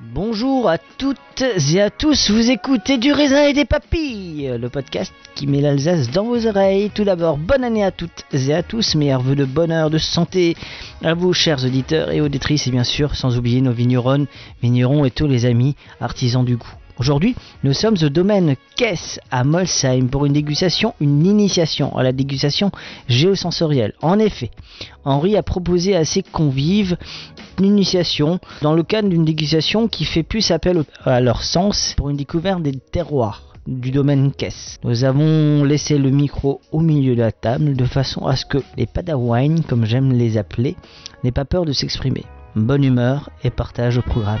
Bonjour à toutes et à tous, vous écoutez du raisin et des papilles, le podcast qui met l'Alsace dans vos oreilles. Tout d'abord, bonne année à toutes et à tous, meilleurs vœux de bonheur, de santé à vous, chers auditeurs et auditrices, et bien sûr, sans oublier nos vignerons, vignerons et tous les amis artisans du goût. Aujourd'hui, nous sommes au domaine Kess à Molsheim pour une dégustation, une initiation à la dégustation géosensorielle. En effet, Henri a proposé à ses convives une initiation dans le cadre d'une dégustation qui fait plus appel à leur sens pour une découverte des terroirs du domaine Kess. Nous avons laissé le micro au milieu de la table de façon à ce que les padawines, comme j'aime les appeler, n'aient pas peur de s'exprimer. Bonne humeur et partage au programme.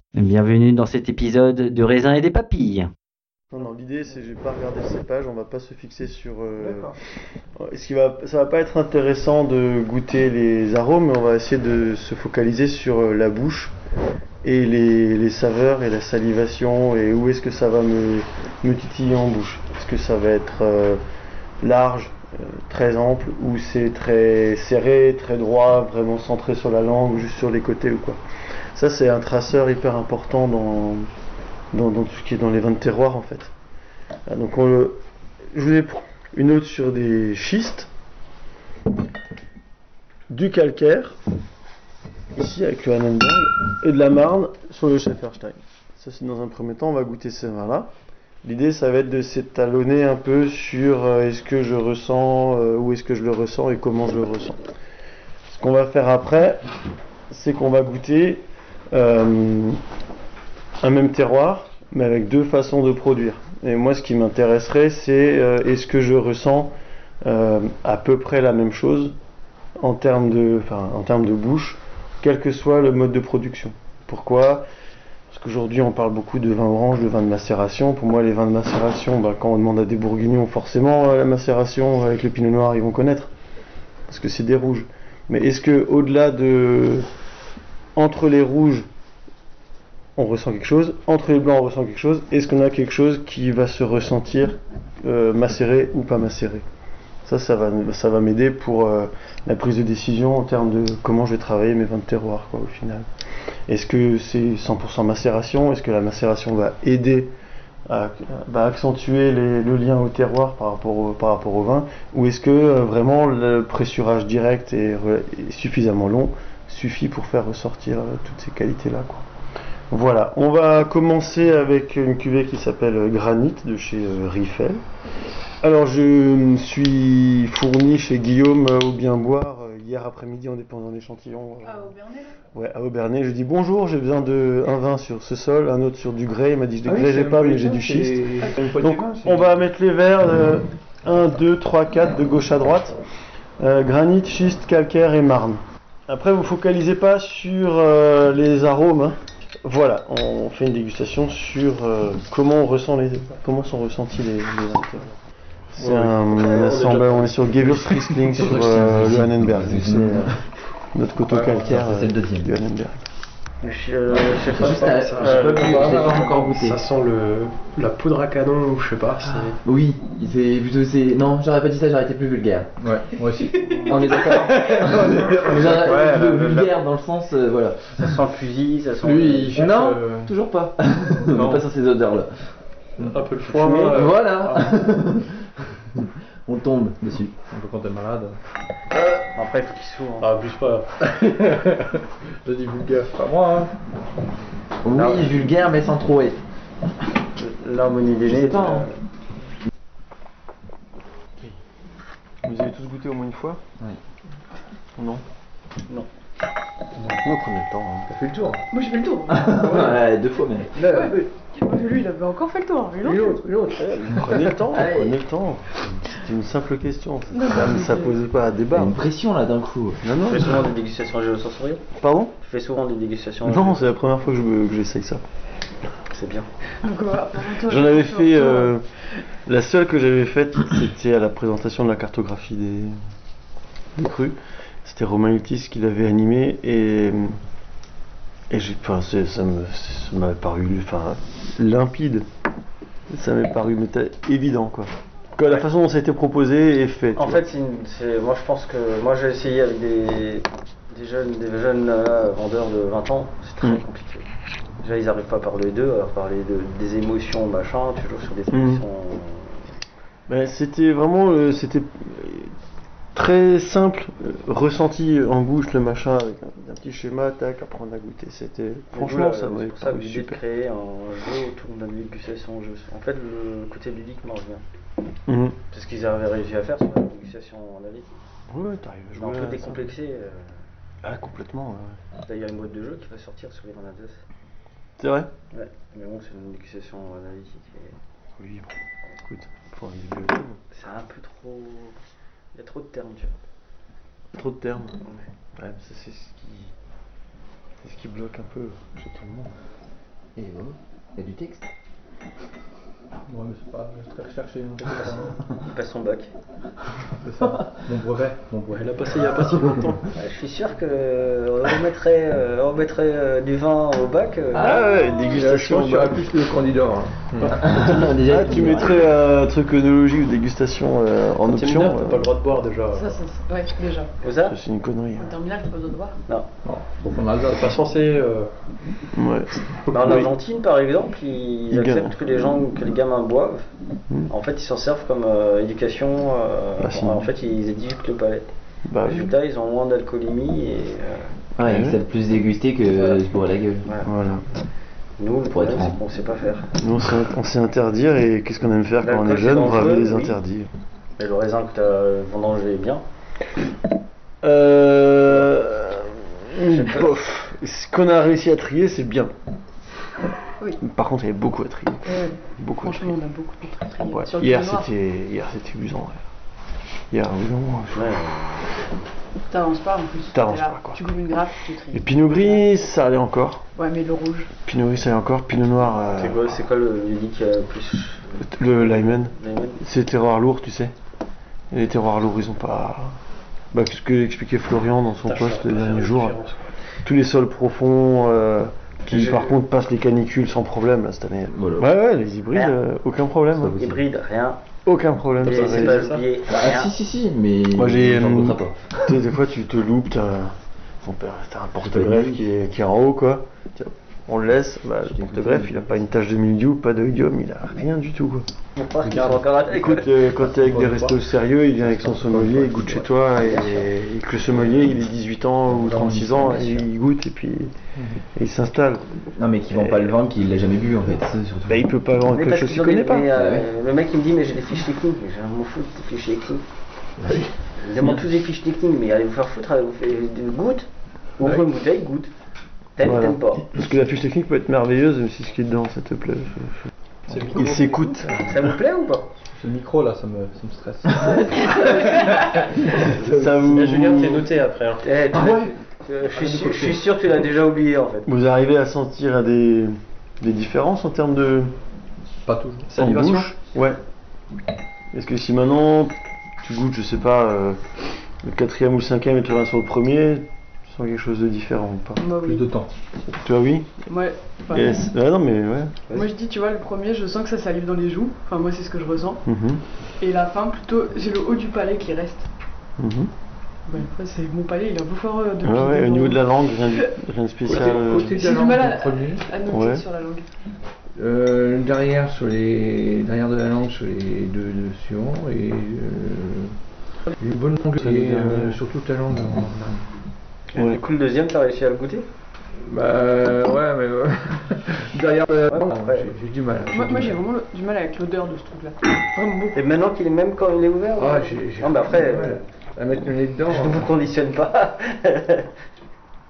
Bienvenue dans cet épisode de raisin et des papilles. Non, non, l'idée c'est, je vais pas regarder le cépage, on va pas se fixer sur. Euh... Ce qui va, ça va pas être intéressant de goûter les arômes, mais on va essayer de se focaliser sur euh, la bouche et les, les saveurs et la salivation et où est-ce que ça va me, me titiller en bouche. Est-ce que ça va être euh, large, euh, très ample, ou c'est très serré, très droit, vraiment centré sur la langue, ou juste sur les côtés ou quoi. Ça c'est un traceur hyper important dans, dans, tout ce qui est dans les vins de terroir en fait. Ah, Donc on je vous ai une autre sur des schistes, du calcaire, ici avec le Hannenberg, et de la marne sur le Schefferstein. Ça c'est dans un premier temps, on va goûter ces vins-là. L'idée ça va être de s'étalonner un peu sur euh, est-ce que je ressens, euh, où est-ce que je le ressens et comment je le ressens. Ce qu'on va faire après, c'est qu'on va goûter euh, un même terroir, mais avec deux façons de produire. Et moi, ce qui m'intéresserait, c'est euh, est-ce que je ressens euh, à peu près la même chose en termes de, enfin, en termes de bouche, quel que soit le mode de production? Pourquoi? Parce qu'aujourd'hui, on parle beaucoup de vin orange, de vin de macération. Pour moi, les vins de macération, bah, quand on demande à des bourguignons, forcément, la macération avec le pinot noir, ils vont connaître, parce que c'est des rouges. Mais est-ce que au-delà de entre les rouges on ressent quelque chose, entre les blancs on ressent quelque chose, est-ce qu'on a quelque chose qui va se ressentir euh, macéré ou pas macéré? Ça, ça va, ça va m'aider pour euh, la prise de décision en termes de comment je vais travailler mes vins de terroir quoi, au final. Est-ce que c'est 100% macération? Est-ce que la macération va aider à, accentuer le lien au terroir par rapport au, par rapport au vin? Ou est-ce que euh, vraiment le pressurage direct et suffisamment long suffit pour faire ressortir euh, toutes ces qualités-là quoi Voilà, on va commencer avec une cuvée qui s'appelle euh, Granit de chez euh, Riffel. Alors je me suis fourni chez Guillaume au bien boire hier après-midi en dépendant d'échantillons. euh, Ah, au Bernet, là Ouais, à Aubernais. Je dis bonjour, j'ai besoin de un vin sur ce sol, un autre sur du grès. Il m'a dit de Ah oui, grès c'est j'ai même pas, mais j'ai du schiste. Donc du vin, on va mettre les verres euh, 1, 2, 3, 4 de gauche à droite. Euh, granit, schiste, calcaire et marne. Après vous focalisez pas sur euh, les arômes. hein. Voilà, on fait une dégustation sur euh, comment on ressent les, comment sont ressentis les, les. C'est Ouais, un, assemblage- on est on est sur Gewürzriesling sur euh, le Hannenberg. C'est euh, notre coteau calcaire c'est le euh, deuxième. du Hannenberg. Je, je sais pas. Juste à- pas encore goûté. Ça sent le, la poudre à canon ou je sais pas. c'est- Oui, c'est plutôt c'est. Non, j'aurais pas dit ça, j'aurais été plus vulgaire. Ouais, moi aussi. On est d'accord. Ouais, été plus la- la- vulgaire dans le sens, euh, voilà. Ça sent le fusil, ça sent. Lui, cherche Non, euh, toujours pas. On Non. pas sur ces odeurs là. un peu le foin. Euh, Voilà. ah, On tombe dessus. un peu quand t'es malade. Après, il faut qu'il s'ouvre. Ah, abuse pas. J'ai dit vulgaire, pas moi. Hein. Oui, Non. vulgaire mais sans trop être. L'harmonie des nez. pas, hein. Vous avez tous goûté au moins une fois? Oui. Non? Non. Non, prenez le temps. hein. T'as fait le tour. Moi, j'ai fait le tour. ouais, deux fois même. Là, Lui, il avait encore fait le tour. lui, non l'autre, l'autre. Prenez le temps, Allez. prenez le temps. C'est une simple question. Ça, ça posait pas a débat. une pression là d'un coup. Non, non. Tu fais souvent des dégustations géosensorielles Pardon? Tu fais souvent des dégustations Non, c'est la première fois que je- que j'essaye ça. c'est bien. J'en avais fait. euh, la seule que j'avais faite, c'était à la présentation de la cartographie des, des crues. C'était Romain Lutis qui l'avait animé et. Et j'ai. Enfin, c'est- ça m'avait paru. Enfin, limpide. Ça m'est paru mais évident, quoi. Que la façon dont ça a été proposé et fait. En fait, c'est moi je pense que moi j'ai essayé avec des, des jeunes, des jeunes euh, vendeurs de 20 ans, c'est très Mm. compliqué. Déjà, ils n'arrivent pas à parler d'eux, à parler de, des émotions, machin, toujours sur des Mm. qui sont. Ben, c'était vraiment euh, c'était très simple, euh, ressenti en bouche le machin avec un, un petit schéma, tac, après on a goûté. C'était franchement ça C'est pour ça que super. créer un jeu autour de la dégustation. jeu. En fait, le côté ludique marche bien. Mhm. C'est ce qu'ils avaient réussi à faire sur la dégustation en avis. Ouais, t'arrives à jouer. un peu à décomplexé. euh. Ah complètement. ouais. D'ailleurs, une boîte de jeu qui va sortir sur les Granadas. C'est vrai? Ouais, mais bon, c'est une dégustation analytique et Oui. Bon. Écoute, au bout. c'est un peu trop. Il y a trop de termes, tu vois. Trop de termes. Ouais, ça c'est ce qui c'est ce qui bloque un peu chez tout le monde. Et oh, il y a du texte. Ouais, mais c'est pas c'est très recherché. hein, hein. Il passe son bac. C'est ça. Mon brevet. Mon brevet, il a passé il y a pas si longtemps. Ouais, je suis sûr que euh, on mettrait, euh, on mettrait euh, du vin au bac. euh, Ah ouais, Je dégustation. bah. plus le candidat. hein. Ah, tu mettrais un truc œnologie ou dégustation euh, en En option. terminale, t'as euh, pas le droit de boire déjà. Ça, c'est. Ouais, déjà. Vous ça? Ça, c'est une connerie. En terminale, t'as pas besoin de boire? Non. Non, donc on a pas censé. euh, Ouais. Bah, en Oui. Argentine, par exemple, ils, Ils acceptent gagnent. que les gens, que les gamins boivent. Mm. En fait, ils s'en servent comme euh, éducation. euh, Ah, si. en fait, ils éduquent le palais. Bah oui. Résultat, ils ont moins d'alcoolémie et euh, Ouais, ça plus déguster que Voilà. se bourrer la gueule. voilà. Voilà. Nous, le Pour être problème, c'est qu'on sait pas faire. Nous, on sait- on interdire et qu'est-ce qu'on aime faire quand on est jeune? Braver dangereux, les oui. Mais le raisin que tu as vendangé est bien. Euh. Bof. Ce qu'on a réussi à trier, c'est bien. Oui. Par contre, il y avait beaucoup à trier. Ouais. Beaucoup à Franchement, trier. on a beaucoup de trucs triés. Ouais. Sur le Hier, c'était hier, c'était usant. ouais. Hier, vraiment. Ouais. T'avances pas en plus. T'avances pas, quoi. Tu coupes une grappe, tu tries. Et Pinot Gris, ça allait encore. Ouais, mais le rouge. Pinot Gris, ça allait encore. Pinot Noir, euh, C'est quoi, c'est quoi le qui a le plus. le Lyman. C'est terroir lourd, tu sais. Et les terroirs lourds, ils ont pas. Bah, ce que expliquait Florian dans son je poste saurais le pas faire dernier la jour. différence, quoi. Tous les sols profonds euh, qui, par contre, passent les canicules sans problème là, cette année. Voilà. Ouais, ouais, les hybrides, euh, aucun problème. Hein. Hybride, rien. Aucun problème. Et ça c'est pas oublié, Ah rien. si si si, mais Moi, j'ai, pas. Tu sais, des fois, tu te loupes, t'as, un porte-greffe qui est, qui est en haut, quoi. Tiens, on le laisse, bah, le porte-greffe, il a pas une tache de mildiou, pas de idiome, il a rien du tout. Quoi. Écoute, euh, quand t'es avec des restos sérieux, il vient avec son sommelier, il goûte chez toi, et, et que le sommelier, il est 18 ans ou 36 ans, et il goûte, et puis et il s'installe. Non, mais qui vend pas le vin qu'il a jamais bu en fait. Bah, il peut pas vendre quelque chose qu'il des- connaît pas. mais, euh, Le mec il me dit mais j'ai des fiches techniques, j'ai un m'en fous des fiches techniques. Ils demandent tous des fiches techniques, mais allez vous faire foutre, allez vous faire de goûte, ouvre une bouteille, goûte. T'aimes, Voilà. t'aimes pas. Parce que la fiche technique peut être merveilleuse, mais si ce qui est dedans, ça te plaît. Il s'écoute. Ça vous plaît ou pas? Ce micro là, ça me, ça me stresse. Ça vous... Et Julien, t'es noté après. hein. Eh, Ah ouais euh, je, suis sûr, je suis sûr que tu l'as déjà oublié en fait. Vous arrivez à sentir des, des différences en termes de Pas toujours. en Salivation bouche Ouais. Est-ce que si maintenant tu goûtes, je sais pas, euh, le quatrième ou le cinquième et tu reviens sur le premier, quelque chose de différent ou pas Plus oui. de temps. Toi oui Moi, enfin, Et c'est- ouais, Non mais ouais. moi, je dis, tu vois, le premier, je sens que ça salive dans les joues. Enfin, moi, c'est ce que je ressens. Mhm, Et la fin, plutôt, j'ai le haut du palais qui reste. Ouais, après, c'est mon palais, il est un peu fort euh, depuis. Ouais, ouais, au niveau de la langue, rien, de- rien de spécial. euh. J'ai la du langue mal à, à noter Ouais. sur la langue. Euh, derrière sur les derrière de la langue sur les deux, deux suivants et euh, une bonne longueur Ça, le et, euh, dernier. sur toute Du coup le deuxième t'as réussi à le goûter? Bah ouais mais euh, derrière Ouais, après. j'ai- du mal. Moi, j'ai vraiment le- du mal avec l'odeur de ce truc-là. Vraiment beaucoup. Et maintenant qu'il est même quand il est ouvert Ah ouais. j'ai j'ai Non mais après, mal à mettre le nez dedans. je ne vous conditionne pas.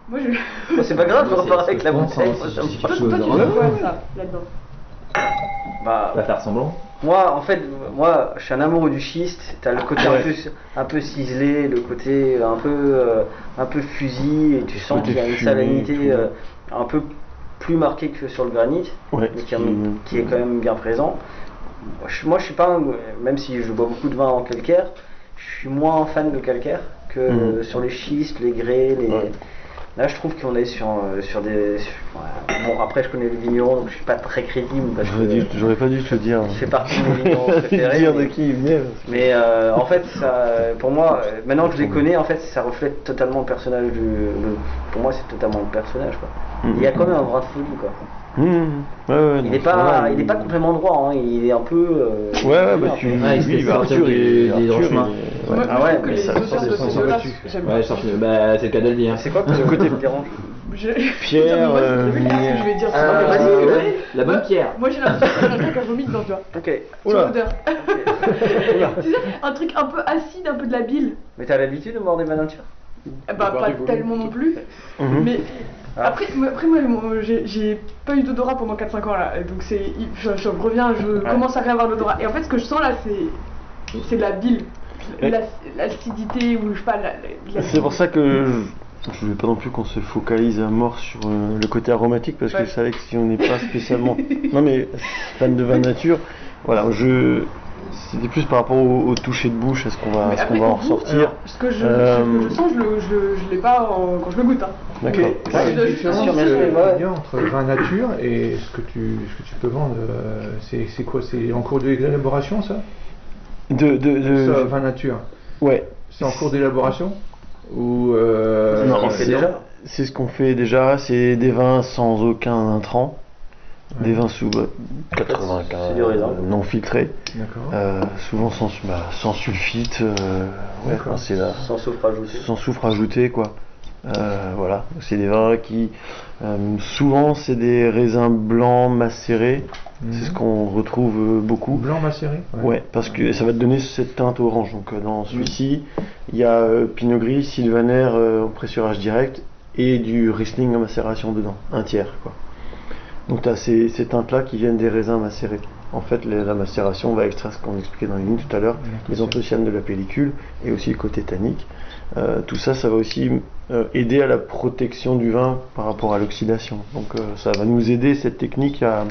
Moi, je. Bon, c'est pas grave, je repars avec la pense, bouteille. hein. Toi, tu dehors. quoi ça, là-dedans? Bah, Va faire semblant. Moi, en fait, moi, je suis un amoureux du schiste. T'as le côté un, peu, un peu ciselé, le côté un peu, euh, un peu fusil, et tu sens qu'il y a une salinité euh, un peu plus marquée que sur le granit, Ouais, mais ce qui, est- qui- qui est quand même bien présent. Moi, je, moi, je suis pas, un- même si je bois beaucoup de vin en calcaire, je suis moins fan de calcaire que euh, sur les schistes, les grès, les. Ouais. Là, je trouve qu'on est sur, euh, sur des. sur-. Bon, après, je connais le vigneron, donc je suis pas très crédible parce J'aurais que dû- J'aurais pas dû te le dire. il fait partie de mes vignerons préférés. dire mais- de qui il venait. parce que- mais euh, en fait, ça, pour moi, euh, maintenant que je les connais, en fait, ça reflète totalement le personnage du. le- pour moi, c'est totalement le personnage, quoi. Mhm. Il y a quand même un brin de folie, quoi. Mhm. Ouais, ouais, Il n'est ça va, pas, il est pas complètement droit, hein, il est un peu. euh, Ouais, ouais, bah tu. Ouais, il oui, se bah, laisse Arthur, il- des- Arthur, il- chemins. ouais. Ah ouais, je mais ça- ça- de ça- ça- ça- j'aime Ouais, sorti- bah c'est le cas de le dire. C'est quoi Le côté Je- Pierre, Moi, euh, je vais dire ce que je vais dire. Ah, vas-y, euh. La bonne pierre. Moi, j'ai l'impression que truc à vomir dedans, tu vois. Ok. Sur Oula. l'odeur. Tu sais, un truc un peu acide, un peu de la bile. Mais t'as l'habitude de boire des nature Eh Bah, pas tellement non plus. Mhm. Mais Ah. après, moi- après moi, j'ai- pas eu d'odorat pendant 4-5 ans là. Donc, c'est, je, je reviens, je commence à réavoir l'odorat. Et en fait, ce que je sens là, c'est, c'est de la bile. L'acidité ou je sais pas. C'est pour ça que je, je voulais pas non plus qu'on se focalise à mort sur euh, le côté aromatique parce que je savais que si on n'est pas spécialement non mais fan de vin nature, voilà, je c'était plus par rapport au, au toucher de bouche, à ce qu'on va, après, qu'on va en ressortir. Ce que je, Euh, ce que je sens, je le, je, le- je l'ai pas en- quand je le goûte. Hein. D'accord. Ouais. bien entre vin nature et ce que tu, ce que tu peux vendre, euh, c'est c'est quoi C'est en cours d'élaboration ça, De, de, de- Ça, vin nature ouais. C'est en cours d'élaboration? Ou euh, Non. C'est ce qu'on fait déjà, c'est des vins sans aucun intrant, des vins sous bah, 95 C'est du raisin. euh, non filtrés, euh, souvent sans, bah, sans sulfite, euh, ouais, D'accord. enfin, c'est là. Sans soufre ajouté. sans soufre ajouté quoi. Euh, voilà, c'est des vins qui euh, souvent c'est des raisins blancs macérés, c'est ce qu'on retrouve beaucoup. Blanc macéré Ouais, parce que ça va te donner cette teinte orange. Donc dans celui-ci, il y a euh, Pinot Gris, Sylvaner euh, au pressurage direct et du Riesling en macération dedans, un tiers quoi. Donc tu as ces, ces teintes-là qui viennent des raisins macérés. En fait, la, la macération va extraire ce qu'on expliquait dans les lignes tout à l'heure, les anthocyanes de la pellicule et aussi le côté tannique. Euh, tout ça, ça va aussi euh, aider à la protection du vin par rapport à l'oxydation. Donc euh, ça va nous aider cette technique à,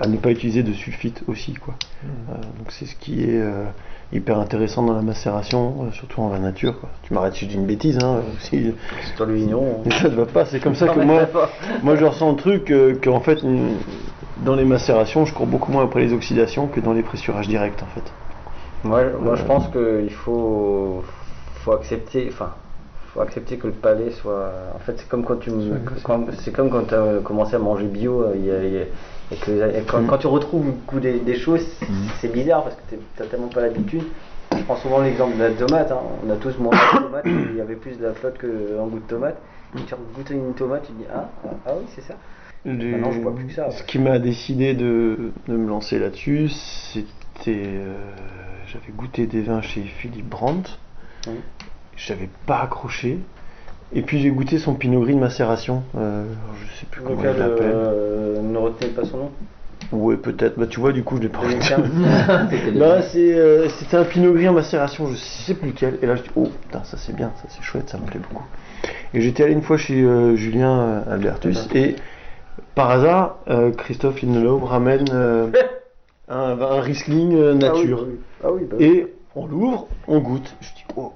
à ne pas utiliser de sulfite aussi quoi. Euh, donc c'est ce qui est hyper intéressant dans la macération, euh, surtout en vin nature. Quoi. Tu m'arrêtes si je dis une bêtise, hein, si C'est toi le vigneron. ça ne va pas. C'est comme ça que moi, moi je ressens le truc euh, qu'en fait dans les macérations, je cours beaucoup moins après les oxydations que dans les pressurages directs en fait. Moi, moi je pense qu'il faut, faut accepter, enfin, faut accepter que le palais soit. En fait, c'est comme quand tu, c'est comme quand tu as commencé à manger bio. euh, il y a- il y a- et que, et quand, Mm. quand tu retrouves le goût des, des choses, c'est bizarre parce que tu n'as tellement pas l'habitude. Je prends souvent l'exemple de la tomate. hein. On a tous mangé la tomate. et Il y avait plus de la flotte qu'un goût de tomate. Quand tu goûtes une tomate, tu te dis Ah, ah, oui, c'est ça. J'ai- Maintenant, je bois plus que ça. Ce qui m'a décidé de, de me lancer là-dessus, c'était. euh, J'avais goûté des vins chez Philippe Brandt. Oui. J'avais pas accroché. Et puis j'ai goûté son Pinot Gris de macération. Euh, je sais plus comment Lequel, il l'appelle. euh, ne retenez pas son nom. Ouais, peut-être. Bah, tu vois, du coup, je l'ai pas 2015. C'était Là, c'est, euh, c'était un Pinot Gris en macération, je sais plus lequel. Et là, je dis, oh putain, ça c'est bien, ça c'est chouette, ça me plaît beaucoup. Et j'étais allé une fois chez euh, Julien euh, Albertus et par hasard, euh, Christophe Lindelof ramène euh, un, un Riesling euh, nature. Ah oui, bah oui. Ah oui, bah oui. Et on l'ouvre, on goûte. Je dis, oh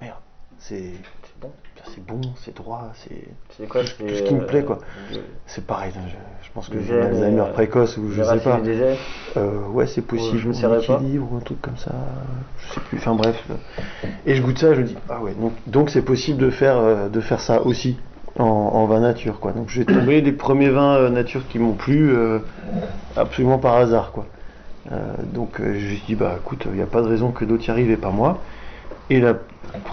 merde, c'est, C'est bon. c'est droit, c'est tout ce qui me euh, plaît quoi. le- C'est pareil, je, je pense que j'ai un Alzheimer euh, précoce ou je sais pas. Euh, ouais, c'est possible. je pas. équilibre ou un truc comme ça. Je sais plus. Enfin bref. Et je goûte ça, je me dis ah ouais. Donc donc c'est possible de faire euh, de faire ça aussi en, en vin nature quoi. Donc j'ai trouvé les premiers vins euh, nature qui m'ont plu euh, absolument par hasard quoi. Euh, donc euh, je me suis dit bah écoute, il n'y a pas de raison que d'autres y arrivent et pas moi. Et la,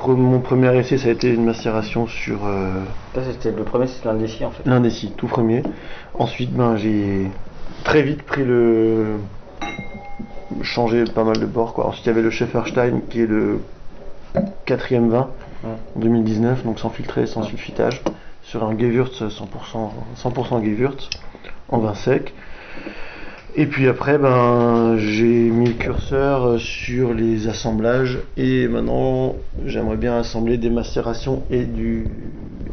mon premier essai ça a été une macération sur euh, Ça, c'était le premier, c'était l'indécis en fait. l'indécis, tout premier. Ensuite, ben, j'ai très vite pris le. changé pas mal de bord. Quoi. Ensuite, il y avait le Schefferstein qui est le quatrième vin en 2019, donc sans filtrer, sans sulfitage, sur un Gewürz 100%, 100% Gewürz en vin sec. Et puis après, ben, j'ai mis le curseur euh, sur les assemblages et maintenant j'aimerais bien assembler des macérations et du,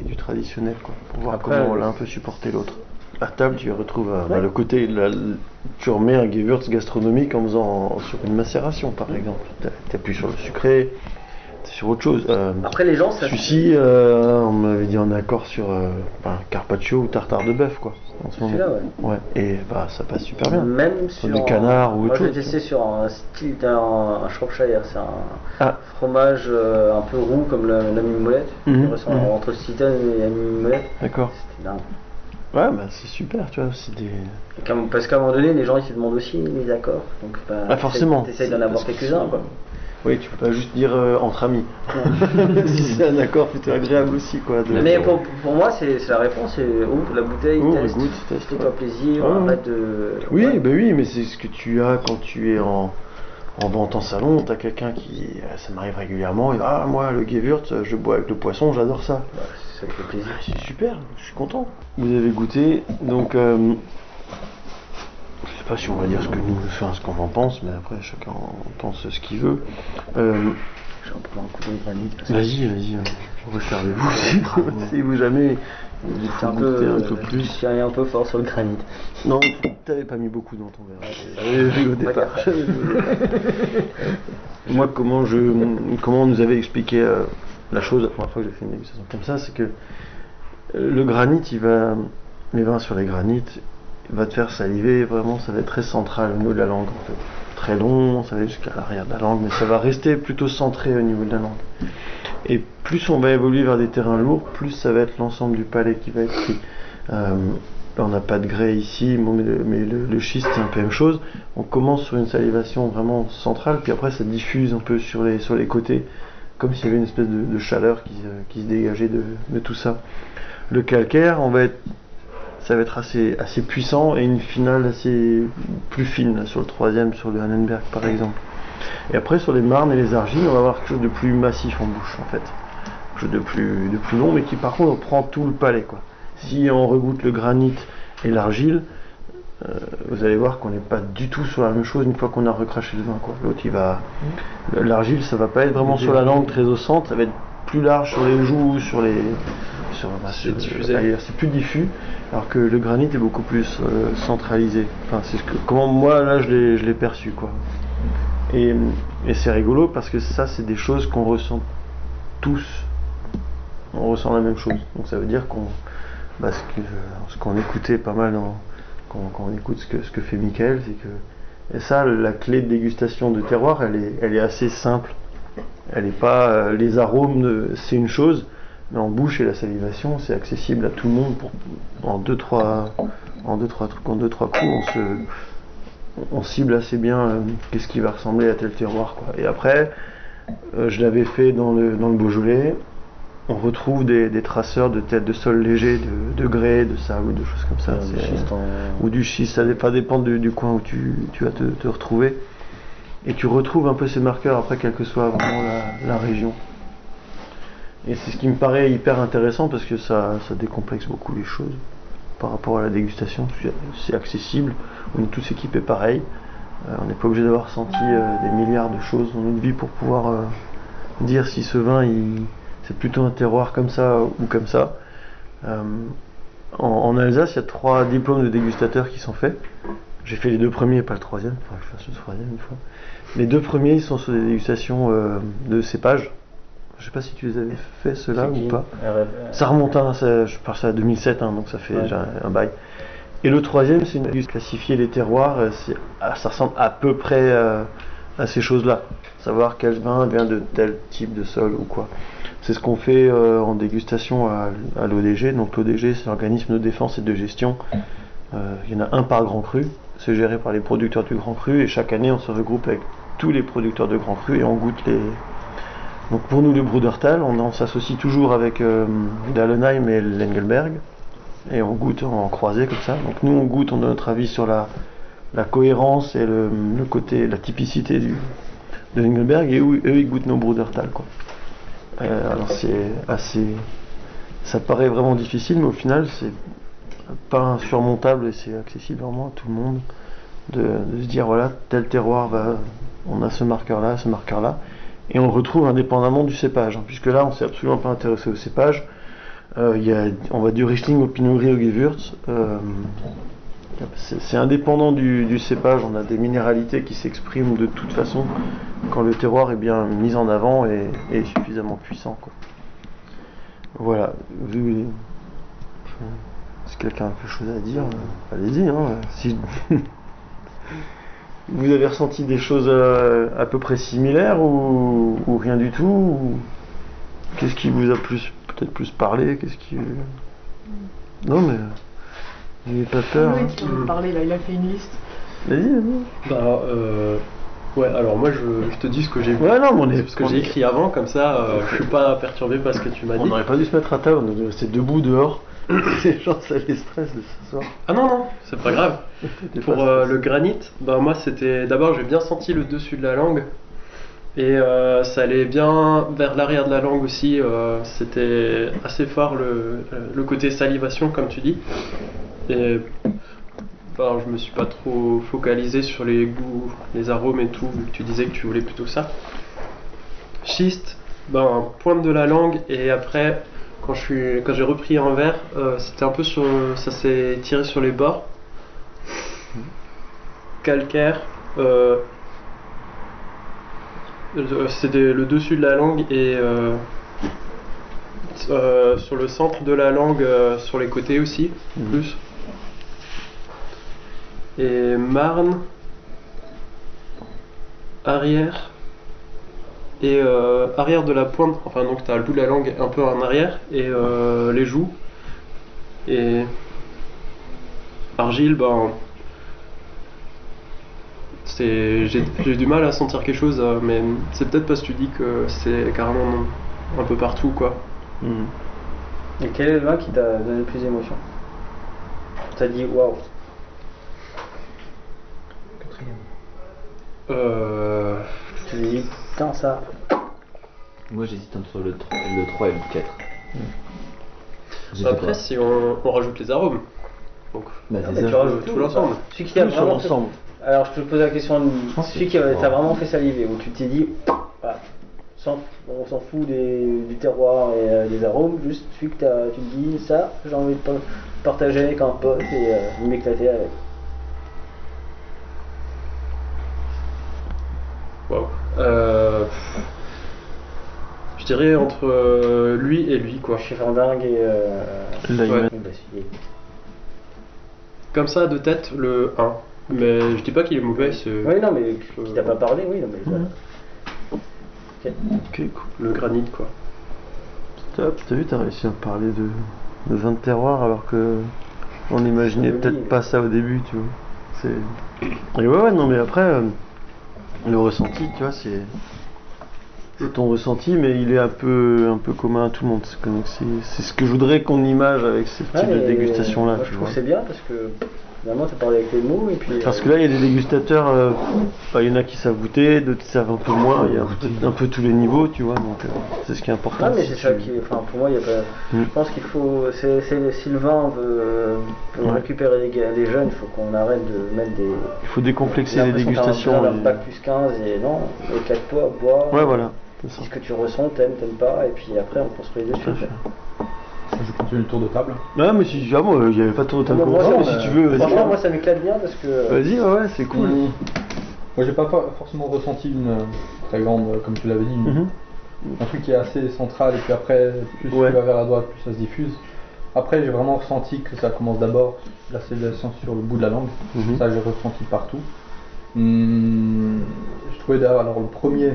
et du traditionnel quoi, pour voir Après, comment euh, l'un peut supporter l'autre. À table, tu retrouves euh, bah, le côté, la- tu remets un Gewürz gastronomique en faisant sur une macération par exemple. Tu appuies sur le sucré, sur autre chose. Euh, Après, les gens, ça. celui-ci, euh, on m'avait dit en accord sur euh, enfin, carpaccio ou tartare de bœuf quoi. En ce moment. Celui-là, ouais. Ouais, et bah ça passe super bien. Même Sur du canard ou Moi, autre je l'ai chose. testé sur un style d'un un Shropshire. C'est un Ah. fromage euh, un peu roux comme la, la mimolette. Qui ressemble mhm. entre Citane et la mimolette. D'accord. C'était dingue. Ouais, bah c'est super, tu vois, c'est des... Parce qu'à un moment donné, les gens ils se demandent aussi les accords. Donc, bah, Ah, forcément. T'essayes d'en avoir quelques-uns, quoi. Oui, tu peux pas juste dire euh, entre amis. si c'est un accord plutôt agréable aussi, quoi. de- Mais pour, pour moi, c'est c'est la réponse c'est ouvre la bouteille, Ouvre, teste, goûte, teste, fais-toi ouais. plaisir, Ouais, ouais. arrête de. Oui, Ouais. bah oui, mais c'est ce que tu as quand tu es en, en vente en salon. T'as quelqu'un qui, euh, ça m'arrive régulièrement, il dit, ah moi le Gewürz, je bois avec le poisson, j'adore ça. Bah, ça fait plaisir. Ah, c'est super, je suis content. Vous avez goûté, donc euh, je sais pas si on va dire ce que nous, enfin, ce qu'on en pense, mais après chacun en pense ce qu'il veut. Euh, Je vais en prendre un coup de granit. Vas-y, vas-y, euh, reservez-vous si, si vous jamais vous un peu, un peu plus. Tiens un peu fort sur le granit. Non, t'avais pas mis beaucoup dans ton verre. J'avais vu au départ. Moi, comment je, comment on nous avait expliqué euh, la chose la première fois que j'ai fait une dégustation comme ça, c'est que euh, le granit, il va, les vins sur les granites, va te faire saliver. Vraiment, ça va être très central au niveau de la langue. Très long, ça va jusqu'à l'arrière de la langue, mais ça va rester plutôt centré au niveau de la langue. Et plus on va évoluer vers des terrains lourds, plus ça va être l'ensemble du palais qui va être pris. Euh, on n'a pas de grès ici, mais, le, schiste c'est un peu la même chose. On commence sur une salivation vraiment centrale, puis après ça diffuse un peu sur les, sur les côtés, comme s'il y avait une espèce de, chaleur qui, se- qui se dégageait de, de tout ça. Le calcaire, on va être, ça va être assez, assez puissant et une finale assez plus fine sur le troisième, sur le Hannenberg par exemple. Et après sur les marnes et les argiles, on va avoir quelque chose de plus massif en bouche en fait. Quelque chose de plus, de plus long, mais qui par contre prend tout le palais quoi. Si on regoute le granit et l'argile, euh, vous allez voir qu'on n'est pas du tout sur la même chose une fois qu'on a recraché le vin quoi. L'autre il va, l'argile ça va pas être vraiment sur la langue très au centre, ça va être plus large sur les joues, sur les, sur, bah, c'est plus diffus, alors que le granit est beaucoup plus euh, centralisé. Enfin c'est ce que, comment moi là je l'ai, je l'ai perçu quoi. Et, et c'est rigolo parce que ça, c'est des choses qu'on ressent tous. On ressent la même chose. Donc ça veut dire qu'on. bah, ce que- ce qu'on écoutait pas mal quand on écoute ce que, ce que fait Michael, c'est que. Et ça, la clé de dégustation de terroir, elle est, elle est assez simple. Elle est pas. euh, les arômes, c'est une chose. Mais en bouche et la salivation, c'est accessible à tout le monde pour, en deux trois en deux trois trucs, en deux trois coups, on se on cible assez bien euh, qu'est-ce qui va ressembler à tel terroir quoi. Et après, euh, je l'avais fait dans le dans le Beaujolais. On retrouve des, des traceurs de têtes de sol léger, de, de grès, de sable, de choses comme ça. Ouais, du C'est- schiste en- Ou du schiste, ça va dépendre du, du coin où tu, tu vas te, te retrouver. Et tu retrouves un peu ces marqueurs après, quelle que soit vraiment la, région. Et c'est ce qui me paraît hyper intéressant parce que ça, ça décomplexe beaucoup les choses par rapport à la dégustation. C'est- accessible, on est tous équipés pareil. Euh, on n'est pas obligé d'avoir senti euh, des milliards de choses dans notre vie pour pouvoir euh, dire si ce vin c'est plutôt un terroir comme ça ou comme ça. En, en Alsace, il y a trois diplômes de dégustateurs qui sont faits. J'ai fait les deux premiers, pas le troisième. Il faudra que je fasse le troisième une fois. Les deux premiers, ils sont sur des dégustations euh, de cépages. Je sais pas si tu les avais fait ceux-là ou pas. Ça remonte, hein, ça- je ça à 2007, hein, donc ça fait Ouais. déjà un, bail. Et le troisième, c'est une classifier les terroirs. euh, ah, ça ressemble à peu près euh, à ces choses-là. Savoir quel vin vient de tel type de sol ou quoi. C'est ce qu'on fait euh, en dégustation à, à l'ODG. Donc l'ODG, c'est l'organisme de défense et de gestion. Euh, il y en a un par grand cru. C'est géré par les producteurs du grand cru. Et chaque année, on se regroupe avec tous les producteurs de grand cru et on goûte les. Donc pour nous, le Brudertal, on, s'associe toujours avec euh, Dallenheim et l'Engelberg. Et on goûte en croisé comme ça. Donc nous, on goûte, on donne notre avis sur la, cohérence et le, côté, la typicité du, de l'Engelberg. Et eux, eux, ils goûtent nos Brudertal. Quoi. Euh, alors c'est assez. Ça paraît vraiment difficile, mais au final, c'est pas insurmontable et c'est accessible vraiment à tout le monde de, se dire voilà, tel terroir va. On a ce marqueur-là, ce marqueur-là. Et on retrouve indépendamment du cépage, hein, puisque là, on s'est absolument pas intéressé au cépage. Euh, y a, on va du Riesling au Pinot Gris au Gewürz. Euh, c'est indépendant du, cépage, on a des minéralités qui s'expriment de toute façon quand le terroir est bien mis en avant et, suffisamment puissant. Quoi. Voilà, si quelqu'un a quelque chose à dire, euh, allez-y. Hein, si vous avez ressenti des choses euh, à peu près similaires ou, ou rien du tout ou Qu'est-ce qui vous a plus peut-être plus parlé Qu'est-ce qui non mais n'ayez pas peur. Oui, hein. qui veut parler là, il a fait une liste. Vas-y, vas-y. Bah, euh, ouais, alors moi je, je te dis ce que j'ai vu. Ouais, non, mais on est- ce que on j'ai écrit avant, comme ça euh, je suis pas perturbé par ce que tu m'as On dit. n'aurait pas dû se mettre à table, on rester debout dehors. Les gens, ça les stresse de ce soir. Ah non, non, c'est pas grave. Pour euh, le granit, bah moi c'était. D'abord j'ai bien senti le dessus de la langue. Et euh, ça allait bien vers l'arrière de la langue aussi. euh, c'était assez fort le, le côté salivation, comme tu dis. Et enfin, je me suis pas trop focalisé sur les goûts, les arômes et tout, vu que tu disais que tu voulais plutôt ça. Schiste, ben, pointe de la langue et après, quand je suis, quand j'ai repris en verre, euh, c'était un peu sur, ça s'est tiré sur les bords. Calcaire, euh, euh, c'était le dessus de la langue et euh, sur le centre de la langue, sur les côtés aussi, plus. Et Marne, arrière et euh, arrière de la pointe, enfin donc tu as le bout de la langue un peu en arrière et euh, les joues. Et argile, ben c'est j'ai j'ai du mal à sentir quelque chose, euh, mais c'est peut-être parce que tu dis que c'est carrément un peu partout quoi. Mhm. Et quel est le vin qui t'a donné le plus d'émotion? T'as dit waouh. Euh... Tu t'es ça. Moi j'hésite entre le 3, le 3 et le 4. J'étais Après si on, on rajoute les arômes. Donc, Bah, Ah, tu rajoutes tout tout l'ensemble. Celui qui t'a Tout sur vraiment fait- l'ensemble. Alors je te pose la question, pense celui que- qui t'a vraiment fait saliver, où tu t'es dit, sans- on s'en fout des- du terroir et euh, des arômes, juste celui que t'as- tu te dis, ça, j'ai envie de pa- partager avec un pote et euh, m'éclater avec. Wow. Euh, je dirais entre euh, lui et lui quoi. Chez Fandingue et. Euh. Ouais. Comme ça de tête le 1. Mais je dis pas qu'il est mauvais, c'est Oui, non, mais qui t'a pas parlé, oui, non, mais. voilà. Ok. Ok, cool. le granit quoi. Top, t'as vu, t'as réussi à parler de, de vin de terroir alors que on imaginait Oui. peut-être pas ça au début, tu vois. C'est. Et ouais, ouais, non, mais après, euh, le ressenti, tu vois, c'est. C'est ton ressenti, mais il est un peu, un peu commun à tout le monde. C'est ce que je voudrais qu'on image avec ce type Ouais, de dégustation-là, je trouve c'est bien parce que finalement tu parlé avec les mots et puis. Parce euh, que là, il y a des dégustateurs, euh, bah, il y en a qui savent goûter, d'autres qui savent un peu moins, il y a un peu, un peu tous les niveaux, tu vois, donc euh, c'est ce qui est important. Ah mais si c'est ça qui enfin pour moi il y a pas, Mm. je pense qu'il faut, c'est, c'est- si le vin veut, veut Ouais. récupérer les, les jeunes, il faut qu'on arrête de mettre des... Il faut décomplexer les dégustations. t'as un bac plus 15 et non, éclate-toi, bois. Ouais, voilà, c'est ce que tu ressens, t'aimes, t'aimes pas, et puis après on construit dessus. Je continue le tour de table. Ouais, mais si, moi, il n'y avait pas de temps Moi, pour moi, ça, mais si tu veux, vas-y. Franchement moi ça m'éclate bien parce que... Vas-y, ouais, ouais, c'est cool. Mmh. Moi, j'ai pas for- forcément ressenti une euh, très grande, euh, comme tu l'avais dit, une- Mhm. un truc qui est assez central et puis après, plus Ouais. tu vas vers la droite, plus ça se diffuse. Après, j'ai vraiment ressenti que ça commence d'abord la célébration sur le bout de la langue. Mhm. Ça, j'ai ressenti partout. Hum, je trouvais d'ailleurs, alors le premier,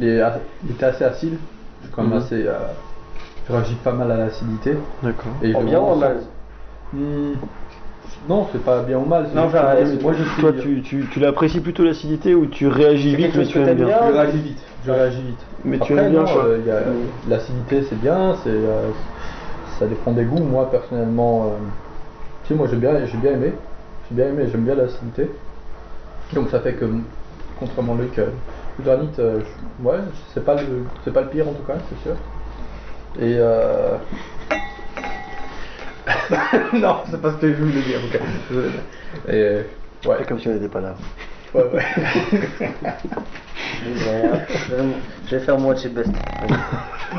il, était assez acide. Suis quand même Mhm. assez. euh, réagis pas mal à l'acidité. D'accord. Et je bien ou mal Hum, Non, c'est pas bien ou mal. Non, enfin, moi je suis. Toi, tu, tu, tu l'apprécies plutôt l'acidité ou tu réagis vite, mais tu aimes bien bien Je réagis vite, je réagis vite. Mais tu aimes bien, euh, a- L'acidité c'est bien, c'est, euh, ça dépend des goûts. Moi personnellement, euh, tu sais, moi j'ai bien, j'ai bien aimé, j'ai bien aimé, j'aime bien l'acidité. Donc ça fait que, contrairement à Luc, euh, le granit, euh, ouais, c'est pas le, c'est pas le pire en tout cas, c'est sûr. Et euh... non, c'est pas ce que je voulais dire. ok. Désolé. Et euh, ouais, Comme si on n'était pas là. ouais, ouais. Je vais, je vais faire moi de chez Best.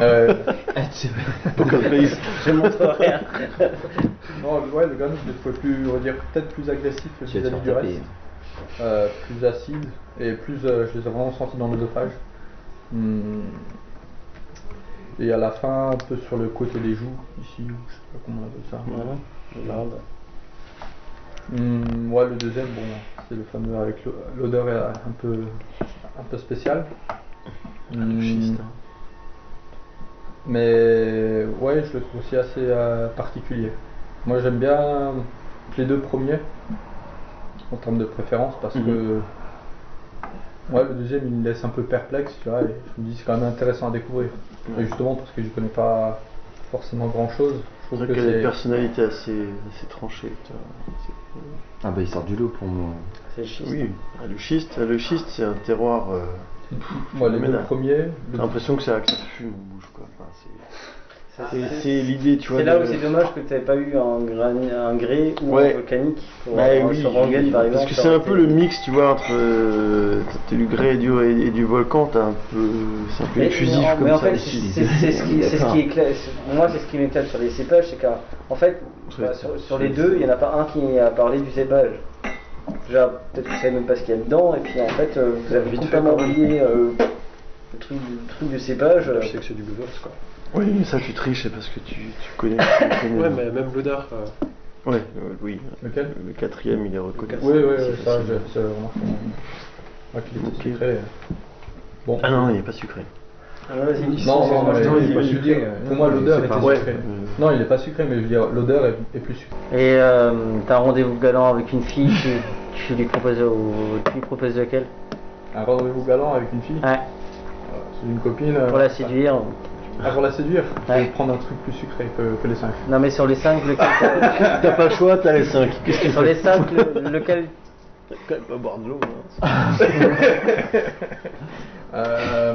Euh. Je montre rien. Non, ouais, le granit, je le plus, on va dire, peut-être plus agressif vis-à-vis du reste. Euh, plus acide et plus, euh, je les ai vraiment sentis dans l'œsophage. Hmm. Et à la fin, un peu sur le côté des joues, ici, ou je sais pas comment on appelle ça. Merde. Hmm, ouais, le deuxième, bon, c'est le fameux avec l'o- l'odeur est un peu, un peu spéciale. Hmm, schiste. mais ouais, je le trouve aussi assez euh, particulier. Moi, j'aime bien les deux premiers en termes de préférence parce Mhm. que ouais, le deuxième il me laisse un peu perplexe, tu vois, et je me dis c'est quand même intéressant à découvrir. Et justement parce que je connais pas forcément grand chose, je trouve que qu'il y a des c'est personnalités assez, assez. C'est- Ah bah il sort du lot pour moi. C'est schiste. Oui, ah, le schiste, le schiste c'est un terroir. euh, moi les deux premiers. Le- l'impression que ça, que ça fume C'est- l'idée, tu vois. C'est là de- où c'est dommage que tu n'avais pas eu un, grani- un grès ou Ouais. un volcanique pour Bah euh, oui, sur Ranguette par exemple. parce que c'est un peu le mix, tu vois, entre euh, du grès et du, et, et du volcan, t'as un peu, c'est un peu Mais, exclusif mais en, comme mais en ça. fait, c'est ce qui, c'est ce qui éclate. c'est- Moi, c'est ce qui m'éclate sur les cépages, c'est qu'en fait, bah, sur, les deux, il n'y en a pas un qui a parlé du cépage. Déjà, peut-être que vous savez même pas ce qu'il y a dedans, et puis en fait, euh, vous avez Vite fait, complètement oublié euh, le truc, du- le truc du cépage. euh, Je sais que c'est du Googles quoi. Oui, mais ça tu triches, c'est parce que tu, tu connais. tu connais. Ouais, mais même l'odeur. euh, Ouais, euh, oui. Lequel? Le quatrième, il est reconnu. Oui, oui, C'est oui, ça, j'ai remarqué. Ouais, qu'il était Ok. sucré. Bon. Ah non, il n'est pas sucré. ah. Non, non, mais Non, il est pas je veux sucré, dire, pour moi non, l'odeur était sucrée. Non, il est pas sucré, mais je veux dire l'odeur est, est plus sucrée. Et euh, t'as un rendez-vous galant avec une fille, tu, tu lui proposes, au, tu lui proposes lequel Un rendez-vous galant avec une fille, Ouais, euh, c'est une copine. euh, pour la séduire. Ah, pour la séduire, je Ouais. vais prendre un truc plus sucré que, que les 5. Non, mais sur les 5, lequel t'as- T'as pas le choix, t'as les 5. Qu'est-ce que Sur les 5, lequel Quand même pas boire de l'eau. hein. Euh,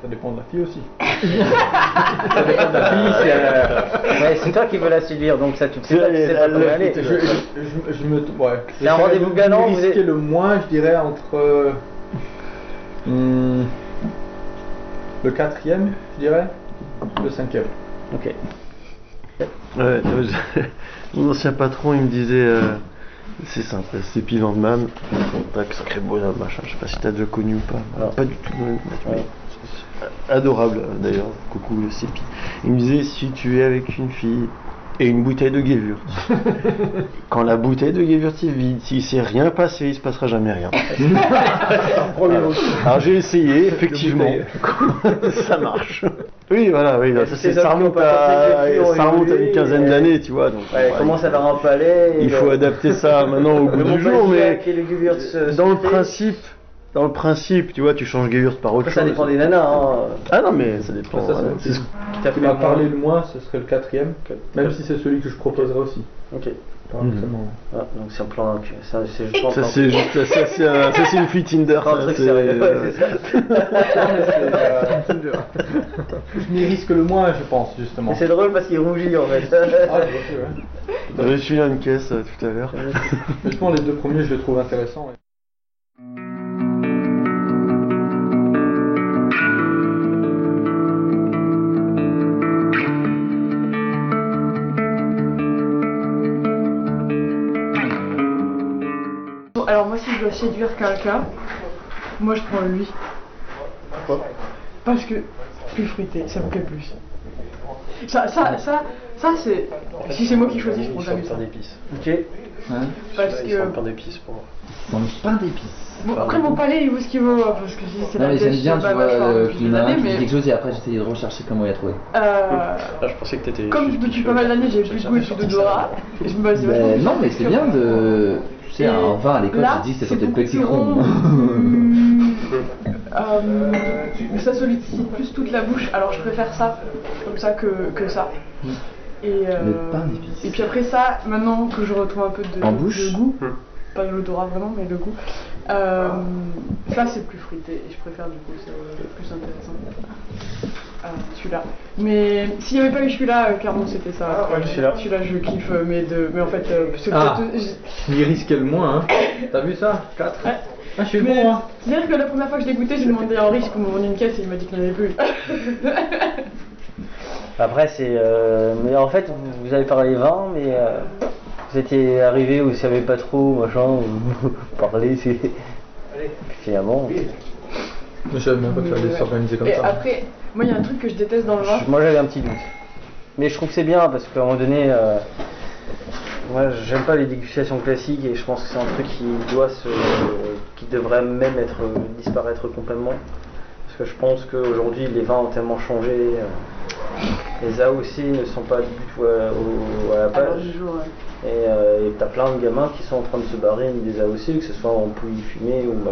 ça dépend de la fille aussi. ça dépend de la fille, si elle, euh, Ouais, c'est toi qui veux la séduire, donc ça tu sais pas, tu sais pas comment aller. je, je, je, je me. Ouais. C'est un rendez-vous galant, vous êtes- le moins, je dirais, entre. euh, hmm, le quatrième, je dirais, le cinquième. Ok. Ouais, ouais, je- mon ancien patron, il me disait, euh, c'est simple, c'est pile en man, tac, sacré bonhomme, machin. Je sais pas si t'as déjà connu ou pas. Non. Pas du tout. ouais, mais-. Adorable euh, d'ailleurs, coucou le Sépi. Il me disait, si tu es avec une fille et une bouteille de Gewürz. Quand la bouteille de Gewürz est vide, s'il s'est rien passé, il se passera jamais rien. Alors j'ai essayé, effectivement. ça marche. Oui, voilà, oui, ça, c'est- remonte à, ça remonte une quinzaine et- d'années, tu vois. Donc, Ouais, commence à avoir un palais. il faut adapter ça maintenant au goût du jour, mais dans le principe, dans le principe, tu vois, tu changes Gewürz par autre ça chose. dépend des nanas. Hein. Ah non, mais ça dépend. Ça, ça, ouais. c'est- Qui t'a fait m'a le parlé moins. le moins, ce serait le quatrième. Même si c'est celui que je proposerais aussi. Ok. Ah, donc c'est un plan. Ça, c'est juste Ça c'est juste, ça, ça, c'est un- ça, c'est une fille Tinder. Pas un ça, truc c'est- sérieux, ouais, euh, c'est ça. Je m'y risque le moins, je pense, justement. Mais c'est drôle parce qu'il rougit en fait. Ah, je reçu une caisse euh, tout à l'heure. Pense les deux premiers, je les trouve intéressants. ouais. Si je dois séduire quelqu'un, moi je prends lui. Pourquoi Parce que plus fruité, ça me plaît plus. Ça, ça, ça, ça c'est. Si c'est moi qui choisis, je prends jamais ça. pain d'épices. Ok. Parce Ils que. le pain d'épices pour moi. Dans le pain d'épices. Bon, après mon palais il vaut ce qu'il vaut, hein, parce que si c'est Non la mais j'aime bien, tu pas vois, qu'il y en des a un qui dit quelque chose et après j'essayais de rechercher comment il a trouvé. Euh, Ah, je pensais que t'étais. comme depuis pas mal d'années j'ai plus de goût et plus d'odorat, non mais c'est bien de... Tu sais, vin à l'école, que ça c'est sentait le beaucoup petit plus chrome. rond. Euh, ça sollicite plus toute la bouche, alors je préfère ça comme ça que, que ça. Et, euh, Le pain d'épices. et puis après ça, maintenant que je retrouve un peu de, En bouche de goût, pas de l'odorat vraiment, mais le goût, euh, ça c'est plus fruité et je préfère du coup, c'est plus intéressant. Euh, celui-là. Mais s'il n'y avait pas eu celui-là, euh, clairement c'était ça. Ouais, celui-là. Celui-là je kiffe, euh, mais, de, mais en fait, euh, c'est Ah. Je m'y risquais le moins, hein. T'as vu ça? 4 Ouais. Ah, je suis Mais bon, hein. C'est-à-dire que la première fois que je l'ai goûté, j'ai demandé à Henri si on me vendait une caisse et il m'a dit qu'il n'y en avait plus. Après, c'est. euh, Mais en fait, vous, vous avez parlé vin, mais euh, vous étiez arrivé où vous savez pas trop, machin, vous parlez, c'est. Finalement. Je savais même pas que ça allait s'organiser comme et ça. après, moi il y a un truc que je déteste dans le vin. Moi j'avais un petit doute. Mais je trouve que c'est bien parce qu'à un moment donné, euh, moi j'aime pas les dégustations classiques et je pense que c'est un truc qui doit se. qui devrait même être disparaître complètement. Parce que je pense qu'aujourd'hui les vins ont tellement changé. euh, les AOC ne sont pas du tout à, au- à la À l'heure page. du jour, ouais. Et euh, et t'as plein de gamins qui sont en train de se barrer des AOC, que ce soit en pouilly fumée ou bah,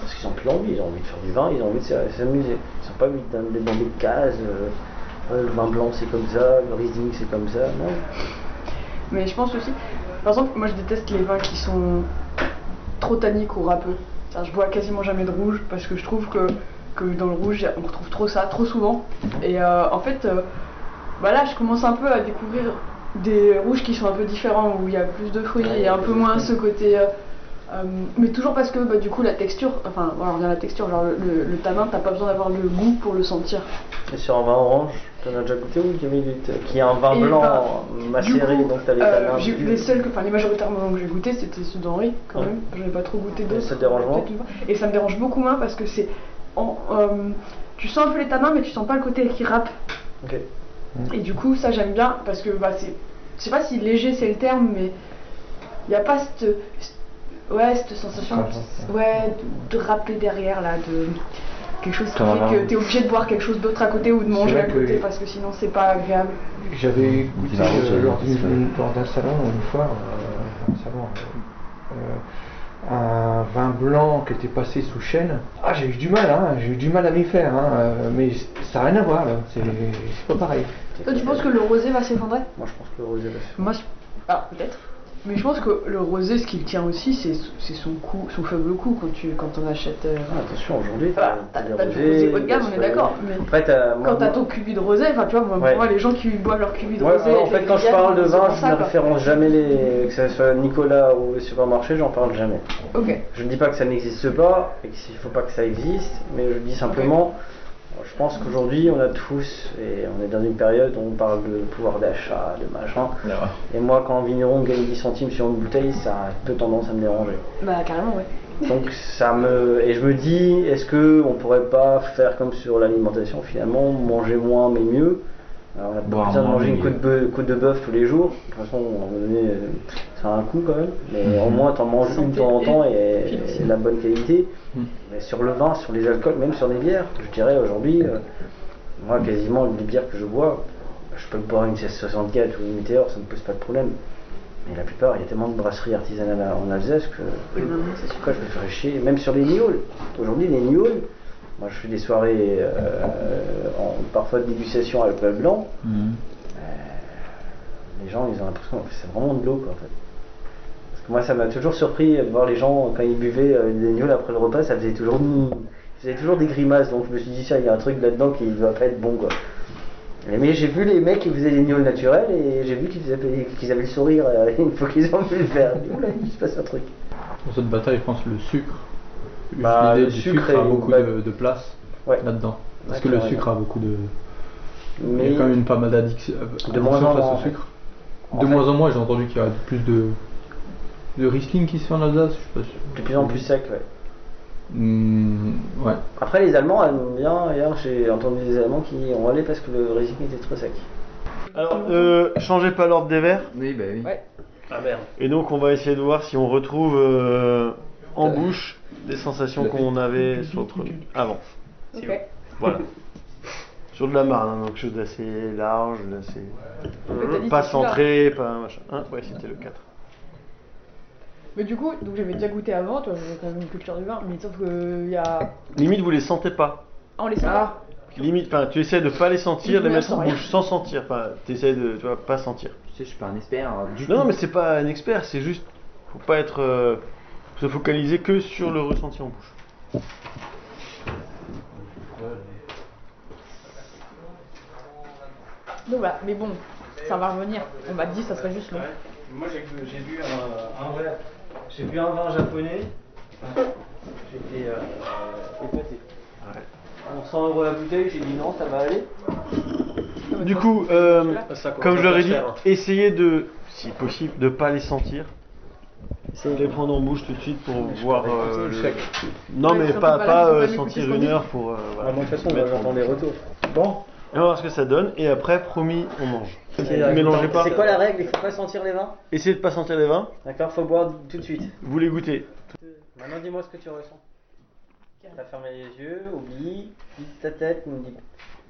parce qu'ils ont plus envie, ils ont envie de faire du vin, ils ont envie de s'a- s'amuser. Ils sont pas envie d'être dans des cases. euh, le vin blanc c'est comme ça, le Riesling c'est comme ça. Non. Mais je pense aussi, par exemple, moi je déteste les vins qui sont trop tanniques ou râpeux. Je bois quasiment jamais de rouge parce que je trouve que, que dans le rouge on retrouve trop ça, trop souvent. Et euh, en fait, euh, bah là je commence un peu à découvrir des rouges qui sont un peu différents où il y a plus de fruits et un peu moins ce côté. Euh, euh, mais toujours parce que bah, du coup la texture, enfin voilà, on revient à la texture, genre le, le, le tanin, t'as pas besoin d'avoir le goût pour le sentir. Et sur un vin orange, t'en as déjà goûté ou qui, du- qui est un vin Et blanc bah, macéré, coup, donc t'as les euh, durs. les seuls que, enfin les majoritairement que j'ai goûté c'était ceux d'Henri quand même. J'en ai pas trop goûté d'autres. ça te dérange moins. Et ça me dérange beaucoup moins parce que c'est, en- euh, tu sens un peu les tanins mais tu sens pas le côté qui râpe. Ok. Et du coup ça j'aime bien parce que bah c'est, je sais pas si léger c'est le terme mais il y a pas cette, ouais cette sensation, ouais de, de râper derrière là de quelque chose qui fait que rouge. t'es obligé de boire quelque chose d'autre à côté ou de manger à côté que- parce que sinon c'est pas agréable. J'avais goûté euh, lors d'un salon une fois, euh, un salon, euh, un vin blanc qui était passé sous chêne. Ah, j'ai eu du mal, hein, j'ai eu du mal à m'y faire, hein, mais ça n'a rien à voir, là, c'est c'est pas pareil. Toi tu penses que le rosé va s'effondrer? Moi je pense que le rosé va se Moi, je... ah, peut-être. Mais je pense que le rosé, ce qui le tient aussi, c'est son coût, son faible coût quand tu quand on achète. euh, Ah, attention, aujourd'hui, t'as du rosé haut de gamme, on est d'accord. Mais Après, quand t'as ton cubi de rosé, enfin tu vois, moi, Ouais. moi, les gens qui boivent leur cubi de Ouais, rosé. en fait, quand je parle de vin, je ne référence jamais les. que ce soit Nicolas ou le supermarché, j'en parle jamais. Ok. Je ne dis pas que ça n'existe pas et qu'il ne faut pas que ça existe, mais je dis simplement, je pense qu'aujourd'hui, on a tous, et on est dans une période où on parle de pouvoir d'achat, de machin. Et moi, quand un vigneron gagne 10 centimes sur une bouteille, ça a peu tendance à me déranger. Bah carrément, ouais. Donc ça me et je me dis est-ce que on pourrait pas faire comme sur l'alimentation finalement manger moins mais mieux? Alors, on n'a pas besoin de manger une mais- côte, de bœuf tous les jours. De toute façon, à un moment donné, euh, ça a un coût quand même. Mais Mhm. au moins, t'en manges une de temps en temps et, et de la bonne qualité. Mhm. Mais sur le vin, sur les alcools, même sur les bières, je dirais aujourd'hui, euh, moi, quasiment les bières que je bois, je peux boire une 1664 ou une Météor, ça ne me pose pas de problème. Mais la plupart, il y a tellement de brasseries artisanales en Alsace que Oui, non, non, c'est sûr. pourquoi je me ferais chier Même sur les Nioles. Aujourd'hui, les Nioles, moi je fais des soirées euh, en, parfois de dégustation avec le blanc. Mhm. Les gens, ils ont l'impression que c'est vraiment de l'eau quoi, en fait. Parce que moi, ça m'a toujours surpris de voir les gens quand ils buvaient euh, des Nioles après le repas, ça faisait toujours, ils faisaient toujours des grimaces. Donc je me suis dit, ça, il y a un truc là-dedans qui ne doit pas être bon quoi. Mais j'ai vu les mecs qui faisaient des Nioles naturels et j'ai vu qu'ils avaient, qu'ils avaient le sourire euh, une fois qu'ils ont vu le faire. Oula, il se passe un truc. Dans cette bataille, je pense le sucre. Bah, le du sucre sucre, a beaucoup bah- de, de place Ouais. là-dedans. Parce Ouais, que le sucre a beaucoup de. Mais Il y a quand même pas mal d'addiction De moins en face moins, au sucre. En de fait- moins en moins, j'ai entendu qu'il y a plus de. de Riesling qui se fait en Alsace, je sais pas si. de plus en plus sec, ouais. Hmm, ouais. Après, les Allemands aiment bien. Hier, j'ai entendu des Allemands qui ont allé parce que le Riesling était trop sec. Alors, euh, changez pas l'ordre des verres. Oui, bah oui. Ouais. Ah merde. Et donc, on va essayer de voir si on retrouve euh, en bouche des sensations qu'on avait sur le premier- avant. Ok. Voilà. sur de la marne, hein, donc chose d'assez large, d'assez. Dit Pas centré, pas machin. Hein ouais, c'était le 4. Mais du coup, donc j'avais déjà goûté avant, toi j'avais quand même une culture du vin, mais sauf que il y a. Limite, vous les sentez pas. Ah, on les sent pas. Limite, enfin, tu essaies de pas les sentir, de les mettre en bouche sans sentir. Enfin, tu essaies de, tu vois, pas sentir. Tu sais, je suis pas un expert euh, du Non, non, tout. mais c'est pas un expert, c'est juste, faut pas être, euh, se focaliser que sur le ressenti en bouche. Donc voilà, mais bon, ça va revenir. On m'a dit ça serait juste long. Moi, j'ai j'ai bu un, un vrai. J'ai bu un vin japonais. J'étais euh, épaté. Pour 100 euros la bouteille, j'ai dit non, ça va aller. Du coup, euh, comme je leur ai dit, hein. essayez de, si possible, de pas les sentir. De les prendre en bouche tout de suite pour voir. euh, le- Non, Ouais, mais surtout pas, pas là, pas faut pas euh, sentir une heure pour. euh, voilà, Ah, moi, de toute façon, mettre en j'entends les bouche. retours. Bon, Et on va voir ce que ça donne, et après, promis, on mange. c'est Mélangez pas. C'est quoi la règle? Il faut pas sentir les vins? Essayez de pas sentir les vins, D'accord, faut boire tout de suite. vous les goûtez. Maintenant, dis-moi ce que tu ressens. T'as fermé les yeux, oublie, vide ta tête, me dis.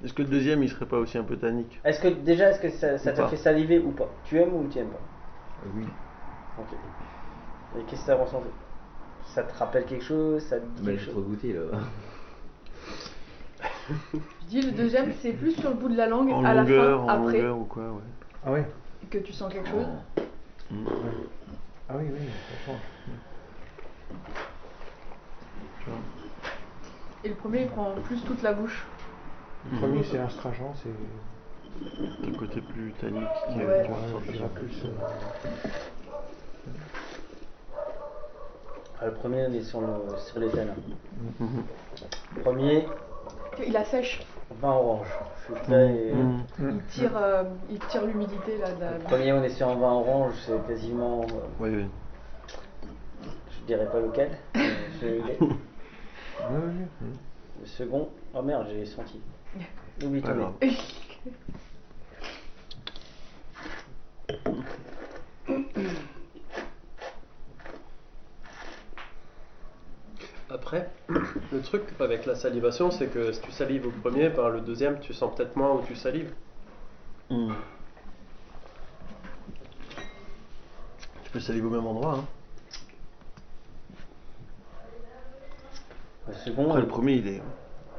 Est-ce que le deuxième, il serait pas aussi un peu tannique? Est-ce que déjà, est-ce que ça ça Ou t'a pas. fait saliver ou pas? Tu aimes ou tu aimes pas? Oui. Ok. Et qu'est-ce que t'as ressenti? Ça te rappelle quelque chose? Ça te dit Bah, quelque chose? trop goûté là. Je dis le deuxième, c'est plus sur le bout de la langue En à la longueur, fin, en après, longueur ou quoi, ouais. Ah oui que tu sens quelque chose. Ah oui, oui, ça change. Et le premier, il prend plus toute la bouche. Le premier, c'est astringent, c'est. Le côté plus tannique qui Ouais. est Ouais, plus. euh, Le premier, on est sur, le, sur les tanins. Premier, Il la sèche. vin orange. Je suis prêt et- Mhm. Il tire, euh, il tire l'humidité là de la Le premier, on est sur un vin orange, c'est quasiment. euh, Oui, oui. je dirais pas lequel. mais je. Le second, oh merde, j'ai senti. Oublie ton grave. nez. Après, le truc avec la salivation, c'est que si tu salives au premier, par le deuxième, tu sens peut-être moins où tu salives. Mhm. Tu peux saliver au même endroit. Hein. Le second, Après, est, le premier, il est.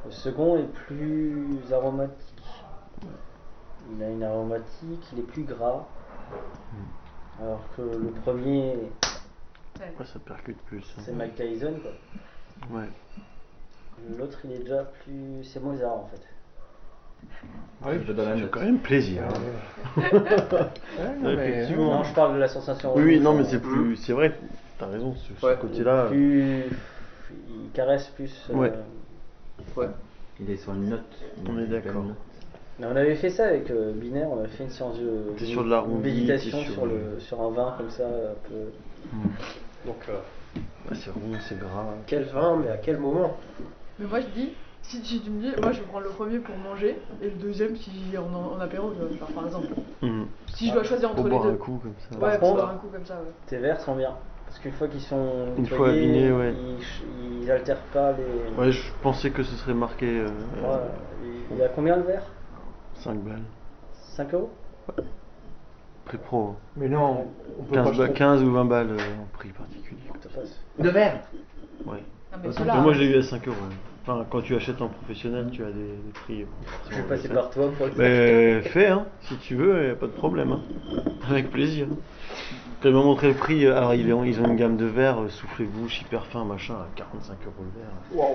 le second est plus aromatique. Il a une aromatique, il est plus gras. Alors que le premier, ça percute plus. hein. c'est Mike Tyson. Quoi. Ouais. L'autre, il est déjà plus. C'est Mozart en fait. Ah oui, Je donne la J'ai note. quand même plaisir. Ouais, non, mais, Effectivement. Non, je parle de la sensation. Oui, oui, non, mais c'est hein. plus. C'est vrai, t'as raison, sur ce Ouais. côté-là. Plus. Il caresse plus. euh, Ouais. Ouais. Il est sur une note. On est d'accord. On avait fait ça avec euh, Binaire, on avait fait une séance de, T'es sur méditation sur sur, le- le, sur un vin comme ça. Un peu... Donc, euh, Ouais, c'est rond, c'est gras. quel vin, mais à quel moment? Mais moi je dis, Si, tu me dis, moi je prendre le premier pour manger et le deuxième si en, en apéro, je vais faire par exemple. Mhm. Si je dois choisir entre Pour les boire deux. un coup comme ça. Ouais, Par pour boire un coup comme ça, ouais. Tes verres sont bien. Parce qu'une fois qu'ils sont Une fois abîmés, ouais. ils, ils altèrent pas les. Ouais, je pensais que ce serait marqué euh, Ouais, il y a combien de verres? 5 balles. 5 euros? Prix pro. Mais non, on peut 15, pas ba- se 15 ou 20 balles euh, en prix particulier. De verre? Ouais. Non, mais Mais ceux-là, moi hein. je l'ai eu à 5 euros. Enfin, quand tu achètes en professionnel, tu as des, des prix. euh, Je vais passer par toi pour le Mais fais, hein, si tu veux, y a pas de problème. hein. Avec plaisir. Quand ils m'ont montré le prix, euh, alors ils ont, ils ont une gamme de verres, euh, soufflez-bouche, hyper fin, machin, à 45 euros le verre.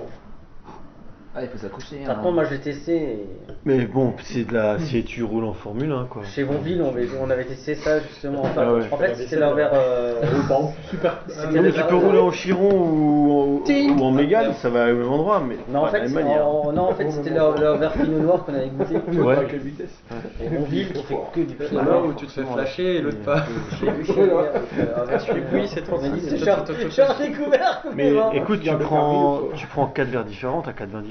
Ah, il faut s'accrocher. Par hein. contre, moi je l'ai testé. et Mais bon, c'est de la. Si tu roules en Formule 1, quoi. Chez Bonville, on avait, on avait testé ça justement. Enfin, Ah ouais. En fait, c'était leur verre. euh, Super. c'était Non, mais le tu peux rouler en Chiron ou, ou, ou en Mégane, ça va au même endroit, mais Non, en pas de la fait, même manière. en- non, en fait c'était leur, leur verre pinot noir qu'on avait goûté. Ouais. À quelle vitesse Et Bonville qui fait que du pinot Ah noir. où tu te fais flasher et l'autre pas. Je l'ai vu chez lui avec, euh, Et puis, c'est trop On m'a dit, c'est je suis un- tout- tout- je suis un découvert. Mais écoute, tu prends, tu prends 4 verres différents, t'as 4 vins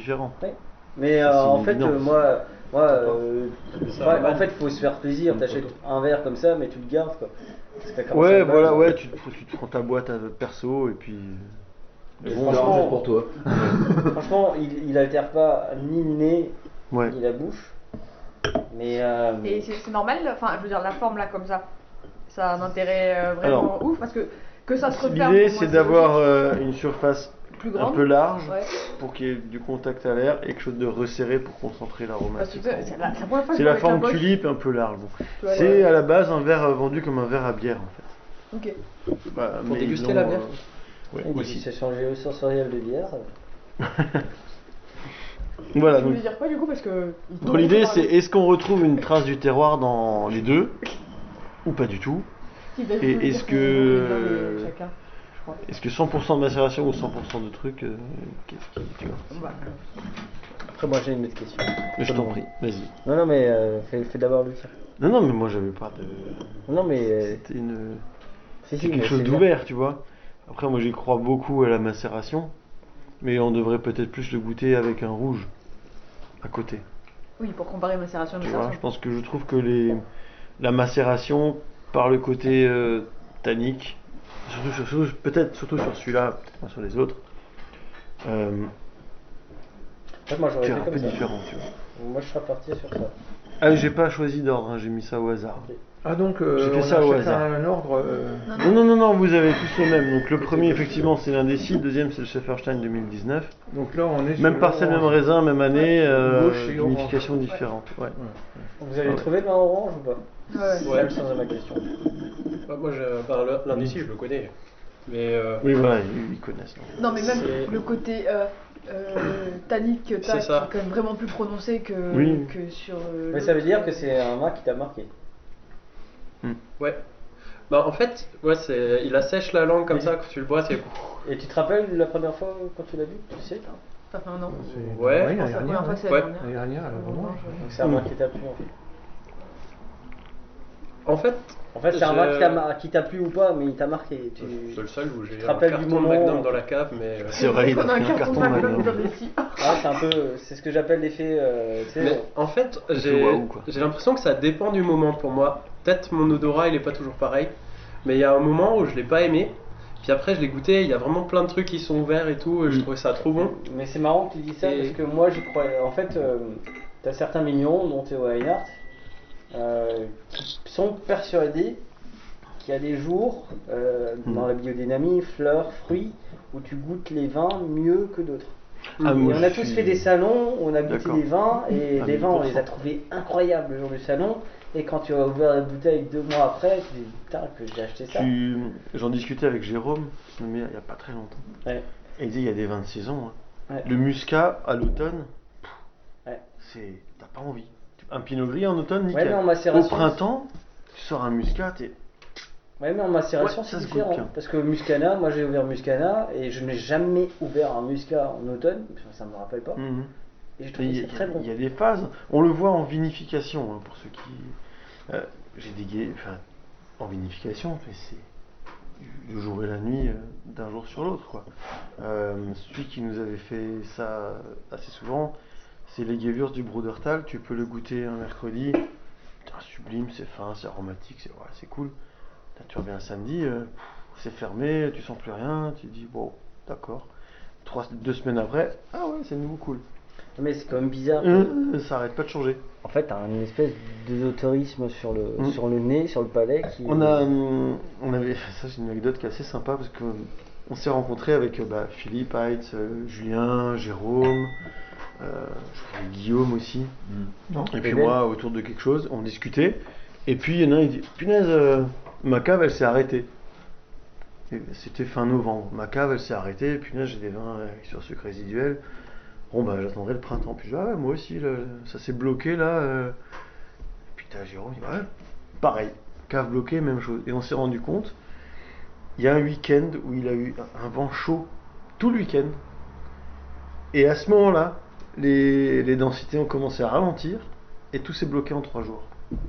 Mais euh, en fait, euh, moi, moi euh, Ça en fait, faut se faire plaisir. T'achètes un verre comme ça, mais tu le gardes quoi. Ouais, voilà, euh, ouais, tu te, tu te prends ta boîte à perso et puis. Et Bon, franchement, pour toi. franchement, il, il altère pas ni le nez Ouais. ni la bouche. Mais euh, Et c'est normal, enfin, je veux dire, la forme là, comme ça, ça a un intérêt euh, vraiment Alors, ouf parce que que ça se referme. L'idée, c'est d'avoir euh, une surface plus un peu large Ouais. pour qu'il y ait du contact à l'air et quelque chose de resserré pour concentrer que c'est la, c'est C'est forme tulipe un peu large. bon. C'est ouais. à la base un verre euh, vendu comme un verre à bière en fait. Ok. Bah, Pour mais déguster la bière. euh, ouais, une aussi. dégustation géosensorielle de bière. Voilà, Tu donc, voulais dire quoi du coup parce que. donc l'idée c'est est-ce qu'on retrouve une trace du terroir dans les deux ou pas du tout Si, et est-ce que- Est-ce que 100% de macération ou 100% de trucs euh, Qu'est-ce qui tu vois Bah, Après, moi j'ai une autre question. Mais Je t'en prie, vas-y. Non, non, mais euh, fais, fais d'abord lui. Non, non, mais moi j'avais pas de. Non, mais. euh, C'était une. si, si, C'est mais quelque chose bien. d'ouvert, tu vois. Après, moi j'y crois beaucoup à la macération, mais on devrait peut-être plus le goûter avec un rouge à côté. Oui, pour comparer macération et Tu vois, je pense que je trouve que les la macération par le côté euh, tannique, surtout, sur- surtout- peut-être surtout sur celui-là, peut-être pas sur les autres, euh, moi fait un peu ça. différent, tu vois. Moi je serais parti sur ça. Ah, j'ai pas choisi d'ordre, hein, j'ai mis ça au hasard. Ah donc, euh, J'ai fait on ça a au hasard. un ordre. euh, Non, non, non, non, vous avez tous les mêmes. Donc le premier, effectivement, c'est l'indécis, le deuxième, c'est le Schefferstein 2019. Donc là, on est Même parcelle, même raisin, même année, euh, vinification différente. Ouais. Vous avez Ouais. trouvé le vin orange ou pas? Ouais. C'est sens de ma question. Bah, moi, je- le- l'indécis, je le connais. Mais. euh, Oui, voilà, ils, ils connaissent. non. Non, mais même C'est- le côté euh, euh, tannique que C'est est ça. quand même vraiment plus prononcé que, Oui. que sur. euh, Mais ça veut dire que c'est un vin qui t'a marqué. Ouais. Bah, en fait, ouais, c'est, il assèche la langue comme Et- ça, quand tu le bois, c'est. Et tu te rappelles la première fois quand tu l'as vu Tu sais? Ça fait un an. C'est- Ouais. l'année dernière, fois, ouais. c'est la Ouais. dernière. L'année dernière. Donc c'est un vin qui t'a plu en fait. En fait, En fait, c'est un vin qui t'a mar- qui t'a plu ou pas, mais il t'a marqué. Tu... c'est le seul où j'ai te un rappelles du moment Magnum dans la cave, mais. euh, C'est vrai, il a un carton Magnum dans. Ah, c'est un peu, c'est ce que j'appelle l'effet, euh. Mais en fait, j'ai l'impression que ça dépend du moment pour moi. Peut-être mon odorat il est pas toujours pareil, mais il y a un moment où je l'ai pas aimé. Puis après je l'ai goûté, il y a vraiment plein de trucs qui sont ouverts et tout, et je Mm. trouvais ça trop bon. Mais c'est marrant que tu dis ça Et- parce que moi j'y croyais. En fait, euh, t'as certains mignons, dont Théo Reinhardt, euh, qui sont persuadés qu'il y a des jours euh, Mm. dans la biodynamie, fleurs, fruits, où tu goûtes les vins mieux que d'autres. Ah, on a tous suis- fait des salons, on a goûté des vins, et Ah, les vins on 1000%. les a trouvés incroyables le jour du salon. Et quand tu as ouvert la bouteille deux mois après, tu dis putain que j'ai acheté ça. Tu- J'en discutais avec Jérôme, mais il n'y a pas très longtemps. Ouais. Et il dit il y a des vins de saison. hein. Ouais. Le muscat à l'automne, Ouais. c'est t'as pas envie. Un pinot gris en automne, nickel. macération. Au printemps, tu sors un muscat, t'es Ouais, mais en macération, Ouais, c'est goûte différent. Parce que Muscana, moi j'ai ouvert Muscana et je n'ai jamais ouvert un Muscat en automne, ça me rappelle pas. Mhm. Et je y, ça très bon. il y a des phases. On le voit en vinification, hein, pour ceux qui. Euh, J'ai dégué. Enfin, en vinification, mais c'est. le jour et la nuit euh, d'un jour sur l'autre. quoi. Euh, celui qui nous avait fait ça assez souvent, c'est les Gewürz du Brudertal. Tu peux le goûter un mercredi. Putain, sublime, c'est fin, c'est aromatique, c'est cool. Putain, tu reviens un samedi, euh, c'est fermé, tu sens plus rien, tu dis bon, d'accord. Trois, deux semaines après, ah ouais, c'est nouveau cool. Mais c'est quand même bizarre. ça arrête pas de changer. En fait, t'as une espèce d'ésotérisme sur le, Mm. sur le nez, sur le palais. Qui... On a, hum, on avait, ça c'est une anecdote qui est assez sympa parce que on s'est rencontré avec euh, bah, Philippe, Heitz, euh, Julien, Jérôme, euh, je crois Guillaume aussi, Non. et puis moi autour de quelque chose, on discutait, et puis il y en a un il dit, punaise, euh, ma cave elle s'est arrêtée. C'était fin novembre, ma cave elle s'est arrêtée, punaise j'ai des vins euh, sur sucre résiduel. Bon bah j'attendrai le printemps, puis je dis, ah moi aussi ça s'est bloqué là. euh. T'as Jérôme, il ouais, pareil, cave bloquée, même chose. Et on s'est rendu compte, il y a un week-end où il a eu un vent chaud tout le week-end. Et à ce moment-là, les, les densités ont commencé à ralentir et tout s'est bloqué en trois jours.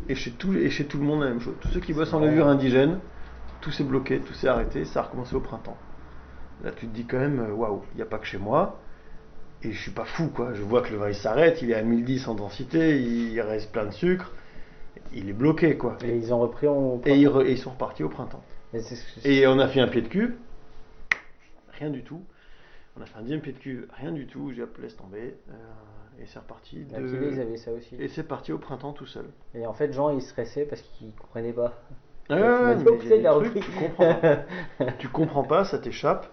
Et chez, tout, et chez tout le monde la même chose. Tous ceux qui bossent en levure indigène, tout s'est bloqué, tout s'est arrêté, ça a recommencé au printemps. Là tu te dis quand même, euh, waouh, il n'y a pas que chez moi. Et je suis pas fou quoi, je vois que le vin il s'arrête, il est à 1010 en densité, il reste plein de sucre, il est bloqué quoi. Et ils ont repris en. Et ils, re- et ils sont repartis au printemps. Et on a fait un pied de cul, rien du tout. On a fait un deuxième pied de cul, rien du tout. J'ai appelé laisse tomber. euh, et c'est reparti. De- Québec, ils avaient ça aussi. Et c'est parti au printemps tout seul. Et en fait, Jean, il stressait parce qu'il comprenait pas. Ah Il ouais, dit, oh, il putain, a trucs, tu comprends pas. tu comprends pas, ça t'échappe.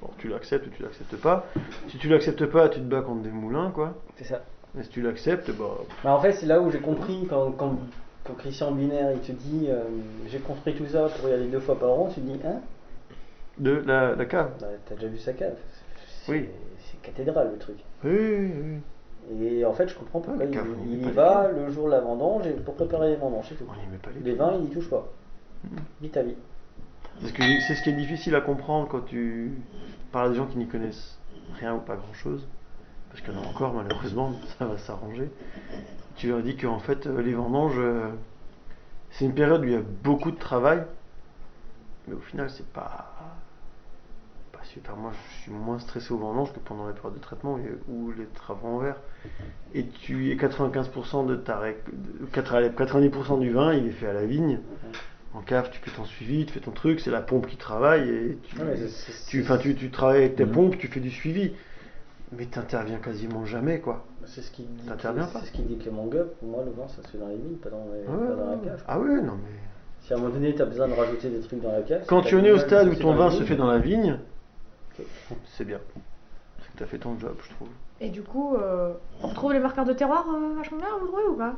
Bon, tu l'acceptes ou tu l'acceptes pas. Si tu l'acceptes pas, tu te bats contre des moulins, quoi. C'est ça. Et si tu l'acceptes, bah. Bah, en fait, c'est là où j'ai compris quand, quand, quand Christian Binaire il te dit euh, j'ai construit tout ça pour y aller deux fois par an, tu te dis hein? De la, la cave. Bah, T'as déjà vu sa cave C'est- Oui. C'est cathédrale le truc. Oui, oui, oui. Et en fait, je comprends pourquoi Ouais, il, cave, il y va le jour de la vendange et pour préparer les vendanges, c'est tout. On y met pas les Les vins, il y touche pas. Vite à vie. C'est ce qui est difficile à comprendre quand tu parles à des gens qui n'y connaissent rien ou pas grand chose. Parce qu'il y en a encore, malheureusement, ça va s'arranger. Tu leur dis qu'en fait, euh, les vendanges, euh, c'est une période où il y a beaucoup de travail. Mais au final, c'est pas. pas super. Moi, je suis moins stressé aux vendanges que pendant la période de traitement ou les travaux en verre. Et tu et 95% de ta ré- de- 80 90% du vin, il est fait à la vigne. En cave, tu fais ton suivi, tu fais ton truc, c'est la pompe qui travaille et tu, Ouais, tu, enfin, tu, tu travailles avec tes Mhm. pompes, tu fais du suivi. Mais t'interviens quasiment jamais, quoi. C'est ce qu'il dit. T'interviens pas. C'est ce qu'il dit Clément Gueux. Pour moi, le vin, ça se fait dans les vignes, pas dans, les- Ouais, pas dans la cave. Ah ouais, non mais. Si à un moment donné, tu as besoin de rajouter des trucs dans la cave. Quand tu en es au stade où ton vin les se fait dans la vigne, c'est bien. C'est que t'as fait ton job, je trouve. Et du coup, euh, on retrouve les marqueurs de terroir euh, vachement bien, vous trouvez ou pas?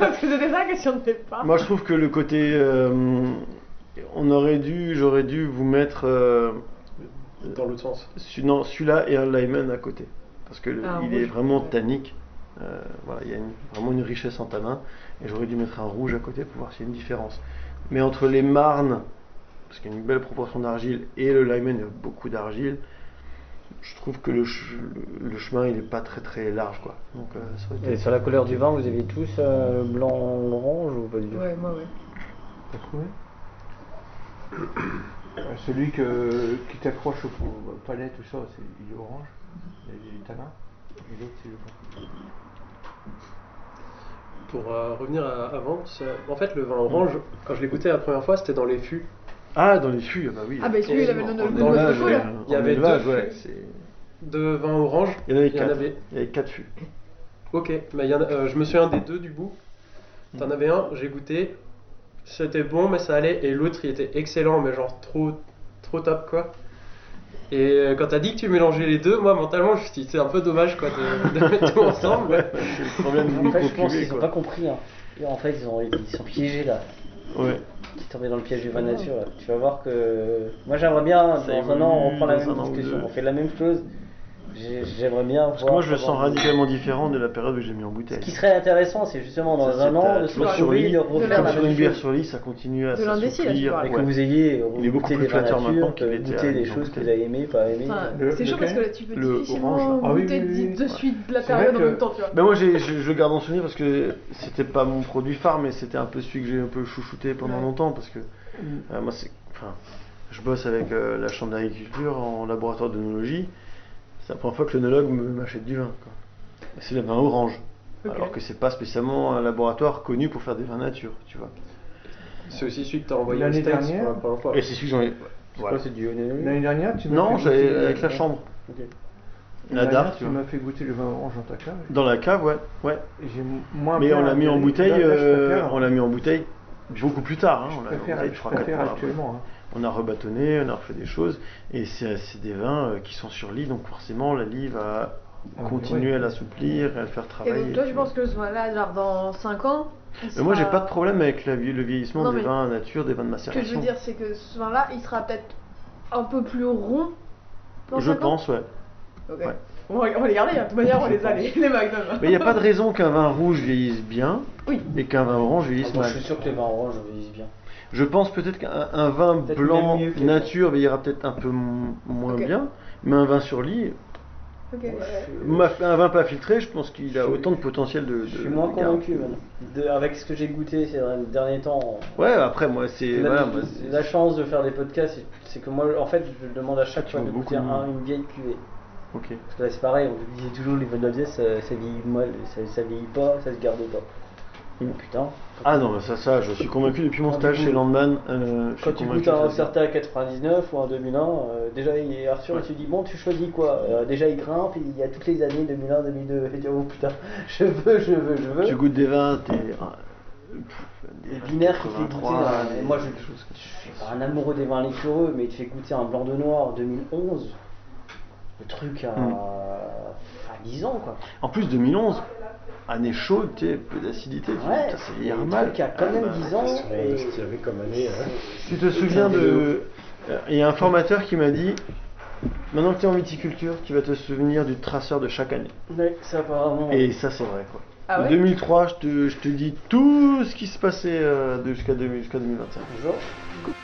Parce que c'était ça la question de départ. Moi, je trouve que le côté. euh, on aurait dû, j'aurais dû vous mettre. euh, Dans l'autre sens. Non, celui-là et un Lyman à côté. Parce que le- Ah, il rouge. est vraiment tannique. Euh, voilà, il y a une- vraiment une richesse en tanin. Et j'aurais dû mettre un rouge à côté pour voir s'il y a une différence. Mais entre les marnes, parce qu'il y a une belle proportion d'argile, et le Lyman, il y a beaucoup d'argile, je trouve que le, ch- le- chemin, il n'est pas très très large. Quoi. Donc, euh, ça aurait été- Et sur la couleur du vin, vous avez tous euh, blanc, orange ou pas du tout? Ouais, moi, ouais. T'as trouvé? Euh, Celui que, qui t'accroche au, au palais, tout ça, c'est, il est orange. Il y a du tanin. Et l'autre, c'est le blanc. Pour euh, revenir à- avant, en fait, le vin orange, quand je l'ai goûté la première fois, c'était dans les fûts. Ah, dans les fûts, ah bah oui. Ah, bah celui, il avait le nom de élevage, fou, ouais, là. Il y avait deux ouais, De vin orange. Il y en avait Il y en quatre. avait- Il y avait quatre fûts. Ok, mais il y en a- euh, je me souviens des deux du bout. T'en avais un, j'ai goûté, c'était bon, mais ça allait, et l'autre il était excellent, mais genre trop, trop top quoi. Et euh, quand t'as dit que tu mélangeais les deux, moi mentalement je me suis dit c'est un peu dommage quoi de, de mettre tout ensemble. C'est le problème du En fait, je pense qu'ils ont quoi. pas compris. Hein. Et En fait, ils, ont, ils sont piégés là. Ouais. Sont tombés dans le piège du vin nature. Tu vas voir que. Moi, j'aimerais bien, dans un évolue an, on reprend la même discussion. On fait la même chose. J'ai- J'aimerais bien Parce que moi je le sens radicalement différent de la période où j'ai mis en bouteille. Ce qui serait intéressant, c'est justement dans Ça, un an ta- de se retrouver, lit, de comme sur une bière sur lit, ça continue à tu s'assouplir. Et que vous ayez Il est beaucoup goûté plus des maintenant qu'il goûter à des choses que vous avez aimées, pas aimées. C'est chaud parce que là, tu peux Le difficilement orange. Ah goûter de suite de la période en même temps, tu vois. Ben moi je, garde en souvenir parce que c'était pas mon produit phare mais c'était un peu celui que j'ai un peu chouchouté pendant longtemps parce que euh, moi c'est enfin je bosse avec euh, la chambre d'agriculture en laboratoire d'œnologie c'est la première fois que l'œnologue m'achète du vin c'est le vin orange alors que c'est pas spécialement un laboratoire connu pour faire des vins nature tu vois C'est aussi celui que t'as envoyé L'année dernière pour la première fois. et c'est celui que j'en ai C'est voilà. quoi, c'est du L'année dernière, tu m'as non fait j'avais goûter- avec la chambre Ok. la dernière, tu tu vois m'as fait goûter le vin orange dans ta cave. dans la cave ouais ouais Et J'ai moins mais on l'a mis en bouteille euh, on l'a mis en bouteille beaucoup plus tard hein, je préfère actuellement, hein. On a rebâtonné, on a refait des choses, et c'est des vins euh, qui sont sur lit, donc forcément la lie va Ah, continuer à l'assouplir et à le faire Et travailler. donc toi, vois. penses que ce vin-là, genre dans 5 ans Mais moi j'ai sera- pas de problème avec la vie- le vieillissement Non, des vins nature, des vins de Ce que je macération. veux dire, c'est que ce vin-là, il sera peut-être un peu plus rond. dans Je ans pense, ouais. Ok. Ouais. On, va, on va les garder, hein. de toute manière, on Je les a, pense. les, les. Mais il n'y a pas de raison qu'un vin rouge vieillisse bien Oui. et qu'un vin orange vieillisse Ah, moi, mal. je suis sûr que les vins oranges vieillissent bien. Je pense peut-être qu'un un vin blanc nature vieillira peut-être un peu m- moins bien, mais un vin sur lit, un vin pas filtré, je pense qu'il a autant de potentiel de. Je suis moins convaincu maintenant. De- avec ce que j'ai goûté ces derniers temps. Ouais, après moi c'est. La, Voilà, chance de faire des podcasts, c'est- que moi, en fait, je demande à chaque fois de goûter un- une vieille cuvée. Ok. Parce que là, c'est pareil, on disait toujours les vins de la vieille, ça, ça vieillit mal, ça, ça vieillit pas, ça se garde pas. Putain. Ah non, mais ça, ça, je suis convaincu depuis mon Quand stage chez Landman. euh, Quand tu goûtes un certain à 99 ou un 2001, euh, déjà il est Arthur et tu dis bon tu choisis quoi? Euh, Déjà il grimpe, il y a toutes les années 2001, 2002, et tu dis oh putain je veux, je veux, je veux. Tu goûtes des vins, t'es. ah, Des binaires qui fait goûter. 83, un- moi je, suis pas un amoureux des vins liquoreux, mais il te fait goûter un blanc de noir 2011. Le truc à, Mm. à 10 ans quoi. En plus 2011, année chaude, tu sais, peu d'acidité, Ouais, mal. truc a quand Ah, même bah, 10 ans. et- comme année. Tu te souviens de. euh, Il y a un formateur qui m'a dit maintenant que tu es en viticulture, tu vas te souvenir du traceur de chaque année. Ouais, ça apparemment. Et ça, c'est vrai quoi. Ah En ouais 2003, je te, je te dis tout ce qui se passait euh, jusqu'à 2000 jusqu'à 2025. Bonjour.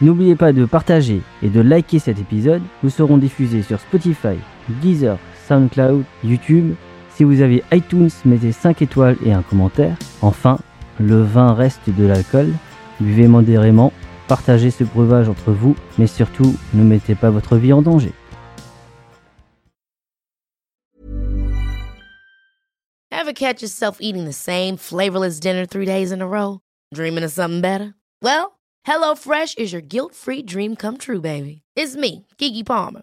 N'oubliez pas de partager et de liker cet épisode. Nous serons diffusés sur Spotify, Deezer, SoundCloud, YouTube. Si vous avez iTunes, mettez 5 étoiles et un commentaire. Enfin, le vin reste de l'alcool. Buvez modérément, partagez ce breuvage entre vous, mais surtout, ne mettez pas votre vie en danger. Ever catch yourself eating the same flavorless dinner three days in a row? Dreaming of something better? Well, HelloFresh is your guilt free dream come true, baby. It's me, Kiki Palmer.